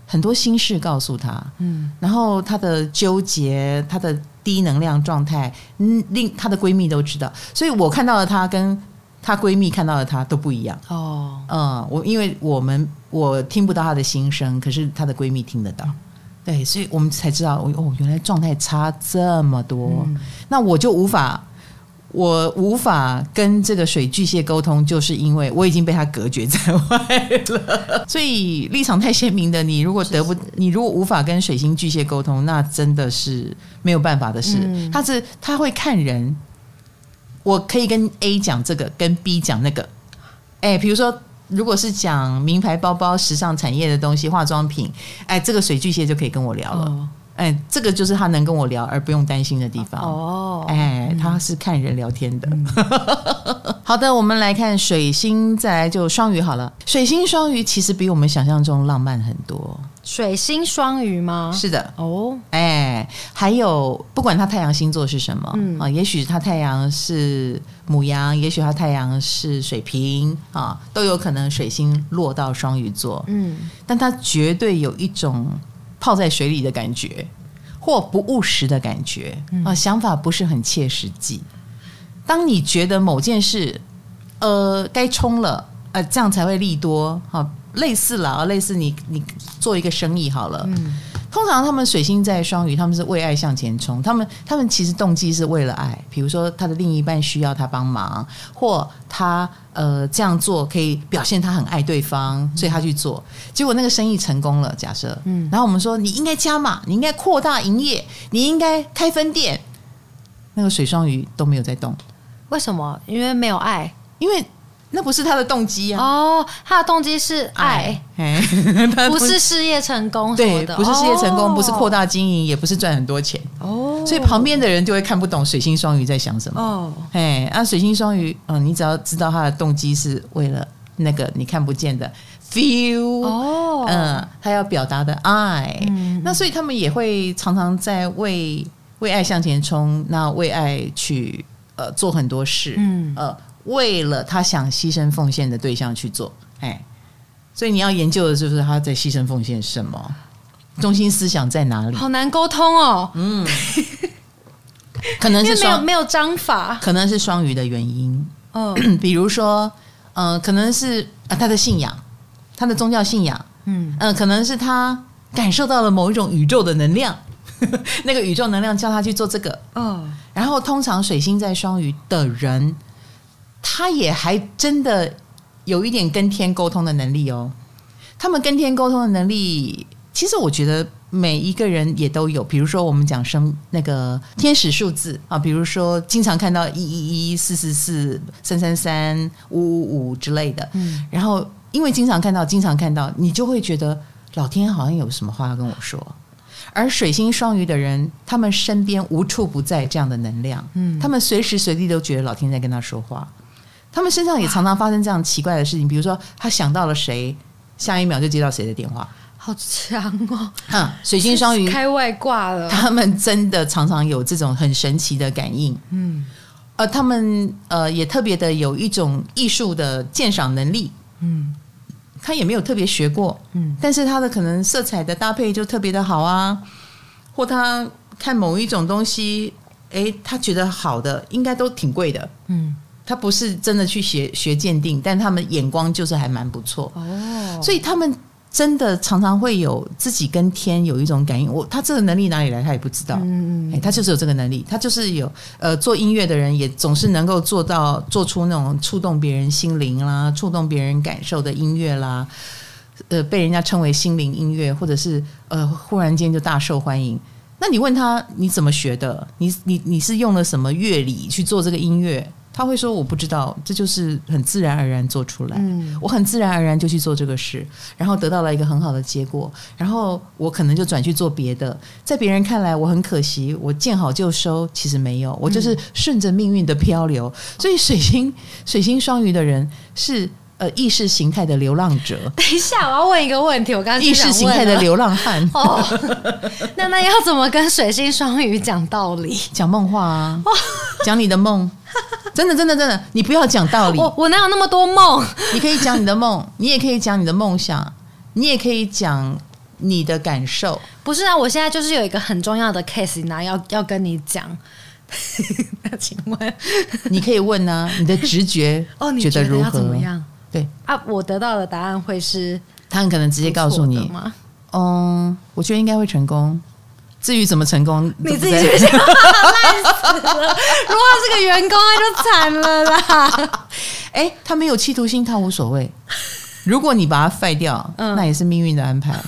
B: 很多心事告诉她，嗯，然后她的纠结，她的低能量状态，嗯，令她的闺蜜都知道，所以我看到的她跟她闺蜜看到的她都不一样，哦，嗯，我因为我们我听不到她的心声，可是她的闺蜜听得到。对，所以我们才知道哦，原来状态差这么多，嗯、那我就无法。我无法跟这个水巨蟹沟通，就是因为我已经被他隔绝在外了。所以立场太鲜明的你，如果得不，是是你如果无法跟水星巨蟹沟通，那真的是没有办法的事。嗯、他是他会看人，我可以跟 A 讲这个，跟 B 讲那个。哎，比如说，如果是讲名牌包包、时尚产业的东西、化妆品，哎，这个水巨蟹就可以跟我聊了。哎，这个就是他能跟我聊而不用担心的地方哦。哎，他是看人聊天的。嗯、好的，我们来看水星，再来就双鱼好了。水星双鱼其实比我们想象中浪漫很多。
A: 水星双鱼吗？
B: 是的。哦，哎，还有不管他太阳星座是什么，嗯啊，也许他太阳是母羊，也许他太阳是水瓶啊，都有可能水星落到双鱼座。嗯，但他绝对有一种。泡在水里的感觉，或不务实的感觉啊，嗯、想法不是很切实际。当你觉得某件事，呃，该冲了，呃，这样才会利多，哈，类似了，类似你你做一个生意好了。嗯通常他们水星在双鱼，他们是为爱向前冲。他们他们其实动机是为了爱，比如说他的另一半需要他帮忙，或他呃这样做可以表现他很爱对方，所以他去做。结果那个生意成功了，假设，嗯，然后我们说你应该加码，你应该扩大营业，你应该开分店。那个水双鱼都没有在动，
A: 为什么？因为没有爱，
B: 因为。那不是他的动机啊！
A: 哦，他的动机是爱，不是事业成功。
B: 对，不是事业成功，不是扩大经营，也不是赚很多钱。哦，所以旁边的人就会看不懂水星双鱼在想什么。哦，哎，啊，水星双鱼，嗯，你只要知道他的动机是为了那个你看不见的 feel，哦，嗯，他要表达的爱。嗯，那所以他们也会常常在为为爱向前冲，那为爱去呃做很多事。嗯，呃。为了他想牺牲奉献的对象去做，哎，所以你要研究的就是他在牺牲奉献什么，中心思想在哪里？
A: 好难沟通哦。嗯，
B: 可能是
A: 没有没有章法，
B: 可能是双鱼的原因。哦，比如说，嗯、呃，可能是啊他的信仰，他的宗教信仰，嗯嗯、呃，可能是他感受到了某一种宇宙的能量，那个宇宙能量叫他去做这个。哦，然后通常水星在双鱼的人。他也还真的有一点跟天沟通的能力哦。他们跟天沟通的能力，其实我觉得每一个人也都有。比如说，我们讲生那个天使数字啊，比如说经常看到一一一、四四四、三三三、五五五之类的。嗯，然后因为经常看到，经常看到，你就会觉得老天好像有什么话要跟我说。而水星双鱼的人，他们身边无处不在这样的能量。嗯，他们随时随地都觉得老天在跟他说话。他们身上也常常发生这样奇怪的事情，比如说他想到了谁，下一秒就接到谁的电话，
A: 好强哦！
B: 哼，水星双鱼
A: 开外挂了，
B: 他们真的常常有这种很神奇的感应。嗯，呃，他们呃也特别的有一种艺术的鉴赏能力。嗯，他也没有特别学过，嗯，但是他的可能色彩的搭配就特别的好啊，或他看某一种东西，诶，他觉得好的应该都挺贵的，嗯。他不是真的去学学鉴定，但他们眼光就是还蛮不错哦，所以他们真的常常会有自己跟天有一种感应。我他这个能力哪里来？他也不知道，嗯嗯，哎，他就是有这个能力，他就是有呃，做音乐的人也总是能够做到做出那种触动别人心灵啦、触动别人感受的音乐啦，呃，被人家称为心灵音乐，或者是呃，忽然间就大受欢迎。那你问他你怎么学的？你你你是用了什么乐理去做这个音乐？他会说：“我不知道，这就是很自然而然做出来。嗯，我很自然而然就去做这个事，然后得到了一个很好的结果。然后我可能就转去做别的。在别人看来，我很可惜，我见好就收。其实没有，我就是顺着命运的漂流。嗯，所以，水星水星双鱼的人是呃意识形态的流浪者。
A: 等一下，我要问一个问题。我刚刚
B: 意识形态的流浪汉。
A: 哦，那那要怎么跟水星双鱼讲道理？
B: 讲梦话啊？讲你的梦。”真的，真的，真的，你不要讲道理。
A: 我我哪有那么多梦？
B: 你可以讲你的梦，你也可以讲你的梦想，你也可以讲你的感受。
A: 不是啊，我现在就是有一个很重要的 case，拿要要跟你讲。那请问，
B: 你可以问呢、啊？你的直觉哦，你觉得如何？
A: 怎么样？
B: 对
A: 啊，我得到的答案会是，
B: 他很可能直接告诉你吗？嗯，我觉得应该会成功。至于怎么成功，
A: 你自己去想。烂死了！如果是个员工，那就惨了啦。
B: 哎，他没有企图心，他无所谓。如果你把他废掉，嗯、那也是命运的安排。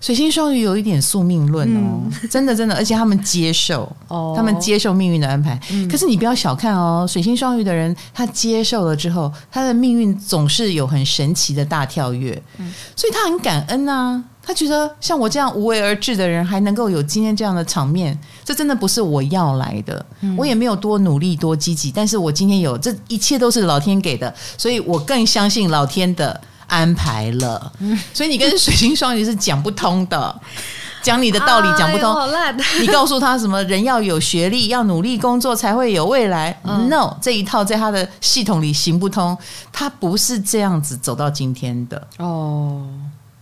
B: 水星双鱼有一点宿命论哦，嗯、真的真的，而且他们接受，哦、他们接受命运的安排。嗯、可是你不要小看哦，水星双鱼的人，他接受了之后，他的命运总是有很神奇的大跳跃，嗯、所以他很感恩啊。他觉得像我这样无为而治的人，还能够有今天这样的场面，这真的不是我要来的。嗯、我也没有多努力多积极，但是我今天有，这一切都是老天给的，所以我更相信老天的安排了。嗯、所以你跟水星双鱼是讲不通的，讲你的道理讲不通。哎、你告诉他什么？人要有学历，要努力工作才会有未来。嗯、No，这一套在他的系统里行不通。他不是这样子走到今天的哦。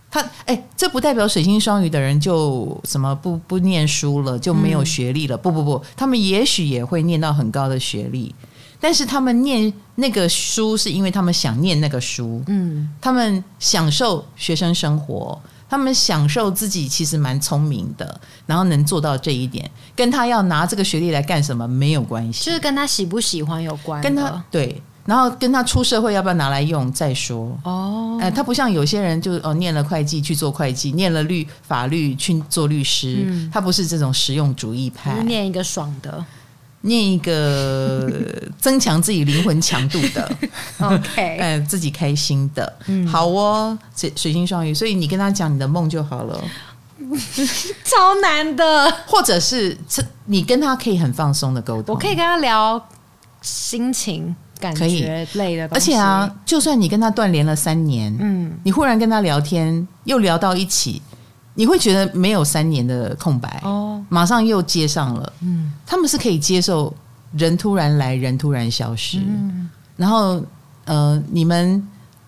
B: 他哎，这不代表水星双鱼的人就什么不不念书了，就没有学历了。嗯、不不不，他们也许也会念到很高的学历，但是他们念那个书是因为他们想念那个书。嗯，他们享受学生生活，他们享受自己其实蛮聪明的，然后能做到这一点，跟他要拿这个学历来干什么没有关系，
A: 就是跟他喜不喜欢有关。
B: 跟他对。然后跟他出社会要不要拿来用再说。哦，哎，他不像有些人就哦念了会计去做会计，念了律法律去做律师，嗯、他不是这种实用主义派，
A: 念一个爽的，
B: 念一个 增强自己灵魂强度的，
A: OK，
B: 哎，自己开心的，嗯、好哦，水水星双鱼，所以你跟他讲你的梦就好了，
A: 超难的，
B: 或者是你跟他可以很放松的沟通，
A: 我可以跟他聊心情。感觉累的，
B: 而且啊，就算你跟他断联了三年，嗯，你忽然跟他聊天，又聊到一起，你会觉得没有三年的空白哦，马上又接上了，嗯，他们是可以接受人突然来，人突然消失，嗯，然后呃，你们。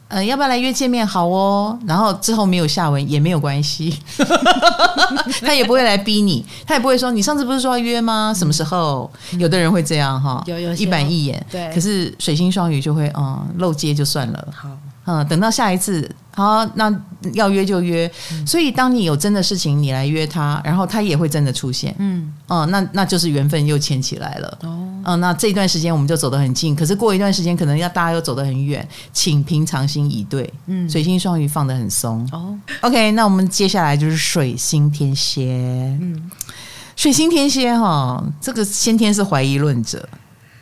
B: 呃，要不要来约见面？好哦，然后之后没有下文也没有关系，他也不会来逼你，他也不会说你上次不是说要约吗？什么时候？嗯、有的人会这样哈，有有一板一眼，对。可是水星双鱼就会嗯漏接就算了，好，嗯，等到下一次。好，那要约就约。嗯、所以，当你有真的事情，你来约他，然后他也会真的出现。嗯，哦、嗯，那那就是缘分又牵起来了。哦，嗯，那这一段时间我们就走得很近，可是过一段时间，可能要大家又走得很远，请平常心以对。嗯，水星双鱼放得很松。哦，OK，那我们接下来就是水星天蝎。嗯，水星天蝎哈，这个先天是怀疑论者。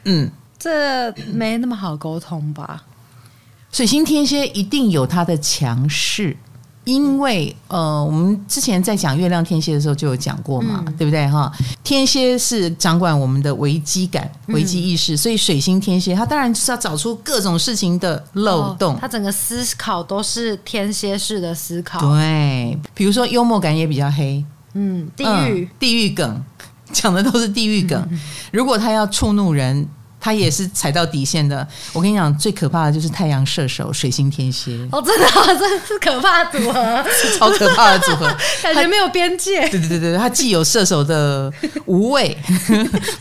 B: 嗯，
A: 这没那么好沟通吧？
B: 水星天蝎一定有它的强势，因为呃，我们之前在讲月亮天蝎的时候就有讲过嘛，嗯、对不对哈？天蝎是掌管我们的危机感、危机意识，嗯、所以水星天蝎它当然就是要找出各种事情的漏洞，
A: 它、哦、整个思考都是天蝎式的思考。
B: 对，比如说幽默感也比较黑，
A: 嗯，地狱、
B: 嗯、地狱梗讲的都是地狱梗，嗯、如果他要触怒人。他也是踩到底线的。我跟你讲，最可怕的就是太阳射手、水星天蝎。
A: 哦，真的、啊，真的是可怕的组合，
B: 是 超可怕的组合，
A: 感觉没有边界。
B: 对对对对，他既有射手的无畏，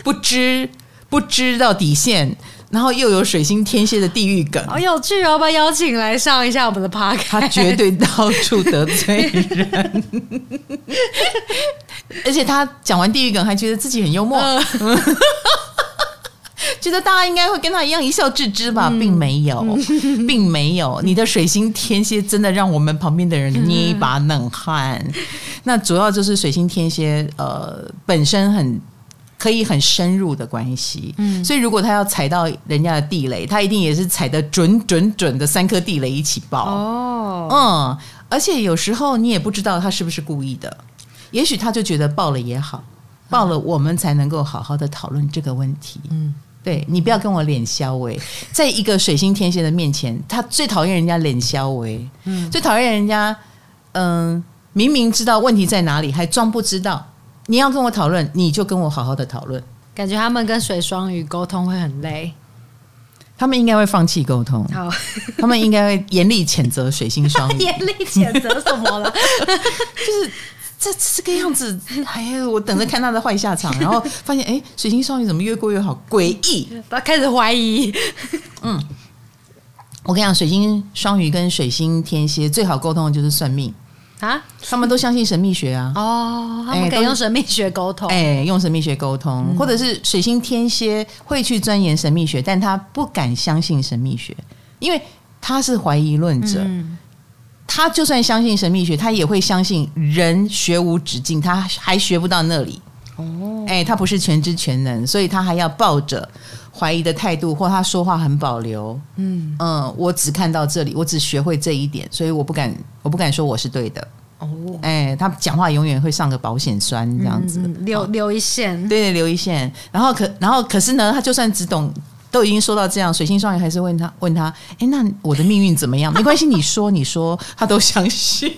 B: 不知不知道底线，然后又有水星天蝎的地狱梗，
A: 好有趣哦！把邀请来上一下我们的 Podcast？
B: 他绝对到处得罪人，而且他讲完地狱梗还觉得自己很幽默。呃觉得大家应该会跟他一样一笑置之吧，并没有，并没有。你的水星天蝎真的让我们旁边的人捏一把冷汗。那主要就是水星天蝎，呃，本身很可以很深入的关系。嗯，所以如果他要踩到人家的地雷，他一定也是踩的准准准的三颗地雷一起爆。哦，嗯，而且有时候你也不知道他是不是故意的，也许他就觉得爆了也好，爆了我们才能够好好的讨论这个问题。嗯。对，你不要跟我脸消微，在一个水星天蝎的面前，他最讨厌人家脸消微，嗯，最讨厌人家，嗯、呃，明明知道问题在哪里，还装不知道。你要跟我讨论，你就跟我好好的讨论。
A: 感觉他们跟水双鱼沟通会很累，
B: 他们应该会放弃沟通，
A: 好，
B: 他们应该会严厉谴责水星双鱼，
A: 严厉谴责什么了？
B: 就是。这这个样子，哎呀，我等着看他的坏下场，然后发现，哎，水星双鱼怎么越过越好，诡异，
A: 他开始怀疑。
B: 嗯，我跟你讲，水星双鱼跟水星天蝎最好沟通的就是算命，
A: 啊，
B: 他们都相信神秘学啊。
A: 哦，他们可以用神秘学沟通。
B: 哎，用神秘学沟通，嗯、或者是水星天蝎会去钻研神秘学，但他不敢相信神秘学，因为他是怀疑论者。嗯、他就算相信神秘学，他也会相信人学无止境，他还学不到那里。哦，哎，他不是全知全能，所以他还要抱着怀疑的态度，或他说话很保留。嗯嗯，我只看到这里，我只学会这一点，所以我不敢，我不敢说我是对的。哦，哎，他讲话永远会上个保险栓这样子，
A: 留留一线，
B: 对对，留一线。然后可，然后可是呢，他就算只懂。都已经说到这样，水星双鱼还是问他问他，哎，那我的命运怎么样？没关系，你说你说，他都相信。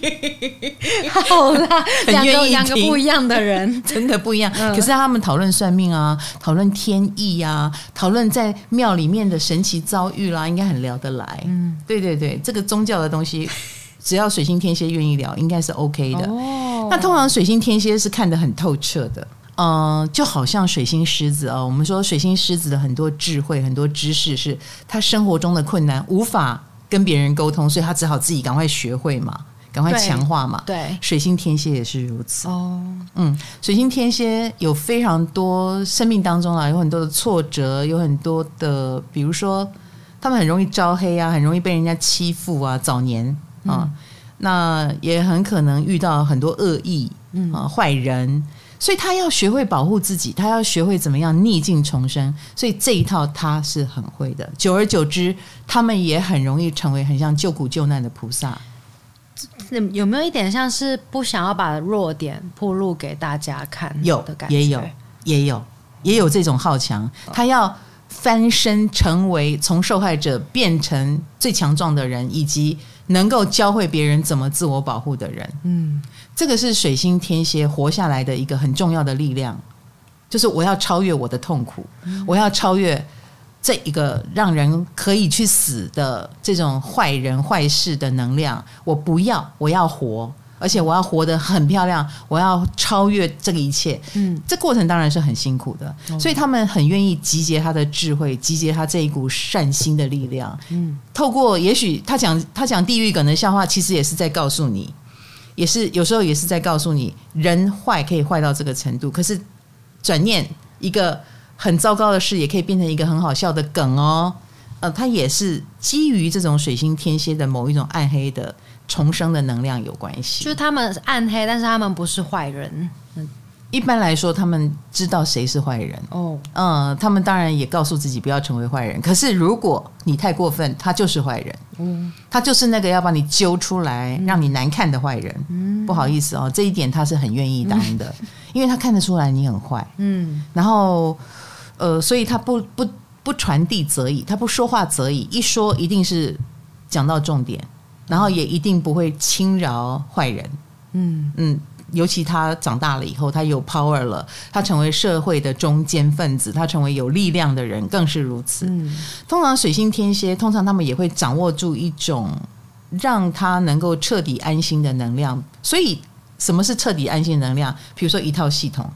A: 好啦，两个两个不一样的人，
B: 真的不一样。嗯、可是他们讨论算命啊，讨论天意啊，讨论在庙里面的神奇遭遇啦，应该很聊得来。嗯，对对对，这个宗教的东西，只要水星天蝎愿意聊，应该是 OK 的。哦，那通常水星天蝎是看得很透彻的。嗯、呃，就好像水星狮子哦，我们说水星狮子的很多智慧、很多知识，是他生活中的困难无法跟别人沟通，所以他只好自己赶快学会嘛，赶快强化嘛。对，对水星天蝎也是如此。哦，嗯，水星天蝎有非常多生命当中啊，有很多的挫折，有很多的，比如说他们很容易招黑啊，很容易被人家欺负啊，早年啊，嗯、那也很可能遇到很多恶意啊，坏人。所以他要学会保护自己，他要学会怎么样逆境重生。所以这一套他是很会的。久而久之，他们也很容易成为很像救苦救难的菩萨。
A: 有没有一点像是不想要把弱点铺露给大家看？
B: 有的感觉，也有，也有，也有这种好强。他要翻身成为从受害者变成最强壮的人，以及能够教会别人怎么自我保护的人。嗯。这个是水星天蝎活下来的一个很重要的力量，就是我要超越我的痛苦，我要超越这一个让人可以去死的这种坏人坏事的能量。我不要，我要活，而且我要活得很漂亮，我要超越这个一切。嗯，这过程当然是很辛苦的，嗯、所以他们很愿意集结他的智慧，集结他这一股善心的力量。嗯，透过也许他讲他讲地狱梗的笑话，其实也是在告诉你。也是有时候也是在告诉你，人坏可以坏到这个程度，可是转念一个很糟糕的事，也可以变成一个很好笑的梗哦。呃，它也是基于这种水星天蝎的某一种暗黑的重生的能量有关系。
A: 就是他们暗黑，但是他们不是坏人。嗯。
B: 一般来说，他们知道谁是坏人哦，嗯，他们当然也告诉自己不要成为坏人。可是如果你太过分，他就是坏人，嗯，他就是那个要把你揪出来让你难看的坏人。嗯，不好意思哦，这一点他是很愿意当的，嗯，因为他看得出来你很坏，嗯，然后呃，所以他不不不传递则已，他不说话则已，一说一定是讲到重点，然后也一定不会轻饶坏人，嗯嗯。尤其他长大了以后，他有 power 了，他成为社会的中坚分子，他成为有力量的人，更是如此。嗯，通常水星天蝎，通常他们也会掌握住一种让他能够彻底安心的能量。所以，什么是彻底安心能量？比如说一套系统，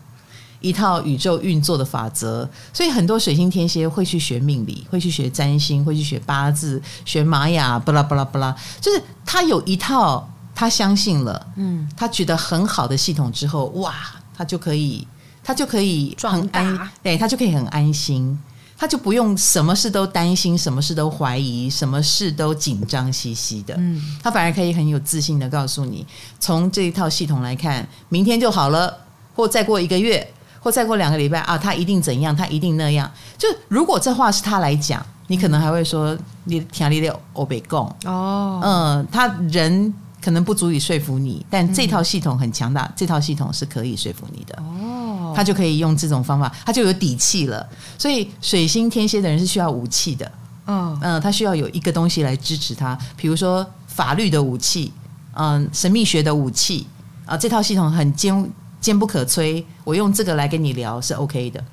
B: 一套宇宙运作的法则。所以，很多水星天蝎会去学命理，会去学占星，会去学八字，学玛雅，巴拉巴拉巴拉，就是他有一套。他相信了，嗯，他觉得很好的系统之后，哇，他就可以，他就可以很安，对，他就可以很安心，他就不用什么事都担心，什么事都怀疑，什么事都紧张兮兮的，嗯，他反而可以很有自信的告诉你，从这一套系统来看，明天就好了，或再过一个月，或再过两个礼拜啊，他一定怎样，他一定那样。就如果这话是他来讲，你可能还会说，你听你的欧北共哦，嗯，他人。可能不足以说服你，但这套系统很强大，嗯、这套系统是可以说服你的。哦，他就可以用这种方法，他就有底气了。所以水星天蝎的人是需要武器的。嗯嗯，他需要有一个东西来支持他，比如说法律的武器，嗯，神秘学的武器啊，这套系统很坚坚不可摧。我用这个来跟你聊是 OK 的。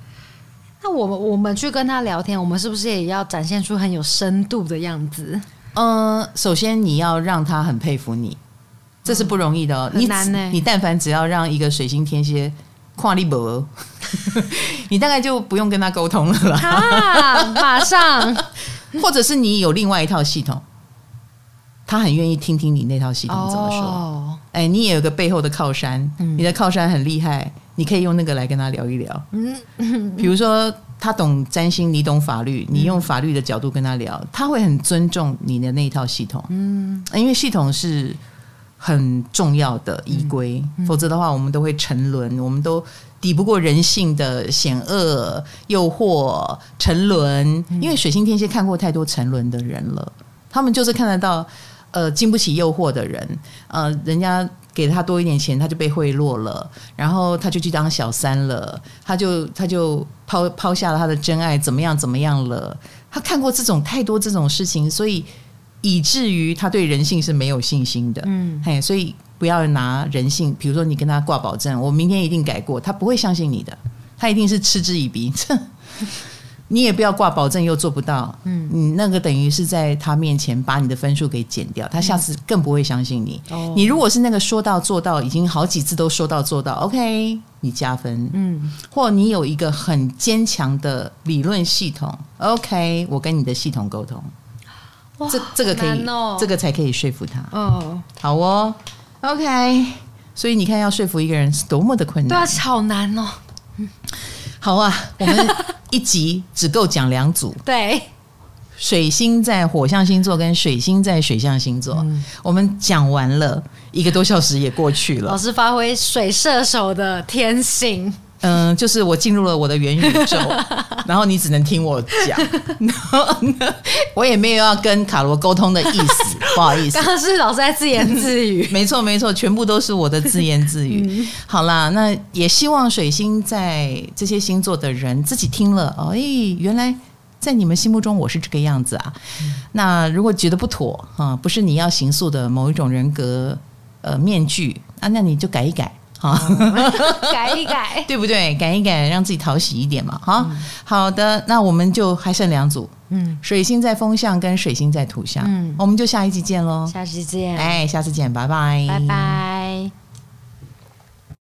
A: 那我们我们去跟他聊天，我们是不是也要展现出很有深度的样子？
B: 嗯，首先你要让他很佩服你，这是不容易的哦。嗯、很难呢。你你但凡只要让一个水星天蝎跨立博，你大概就不用跟他沟通了啦。
A: 啊，马上，
B: 或者是你有另外一套系统，他很愿意听听你那套系统怎么说。哦、哎，你也有个背后的靠山，嗯、你的靠山很厉害，你可以用那个来跟他聊一聊。嗯，比如说他懂占星，你懂法律，你用法律的角度跟他聊，嗯、他会很尊重你的那一套系统。嗯，因为系统是很重要的依归，嗯、否则的话，我们都会沉沦，我们都抵不过人性的险恶、诱惑、沉沦。因为水星天蝎看过太多沉沦的人了，他们就是看得到。呃，经不起诱惑的人，呃，人家给他多一点钱，他就被贿赂了，然后他就去当小三了，他就他就抛抛下了他的真爱，怎么样怎么样了？他看过这种太多这种事情，所以以至于他对人性是没有信心的。嗯，嘿，所以不要拿人性，比如说你跟他挂保证，我明天一定改过，他不会相信你的，他一定是嗤之以鼻。你也不要挂保证，又做不到，嗯，你那个等于是在他面前把你的分数给减掉，他下次更不会相信你。嗯、你如果是那个说到做到，已经好几次都说到做到，OK，你加分，嗯，或你有一个很坚强的理论系统，OK，我跟你的系统沟通，哇这这个可以，哦、这个才可以说服他。哦，好哦，OK，所以你看要说服一个人是多么的困难，
A: 对啊，好难哦。
B: 好啊，我们一集只够讲两组。
A: 对，
B: 水星在火象星座跟水星在水象星座，嗯、我们讲完了一个多小时也过去了。
A: 老师发挥水射手的天性。
B: 嗯，就是我进入了我的元宇宙，然后你只能听我讲，然后呢，我也没有要跟卡罗沟通的意思，不好意思。
A: 刚刚是老师在自言自语，
B: 没错没错，全部都是我的自言自语。嗯、好啦，那也希望水星在这些星座的人自己听了，哎，原来在你们心目中我是这个样子啊。嗯、那如果觉得不妥啊，不是你要形塑的某一种人格呃面具啊，那你就改一改。好，
A: 改一改，
B: 对不对？改一改，让自己讨喜一点嘛。好，嗯、好的，那我们就还剩两组，嗯，水星在风象跟水星在土象，嗯，我们就下一集见喽。
A: 下期见，
B: 哎，下次见，拜拜，
A: 拜拜。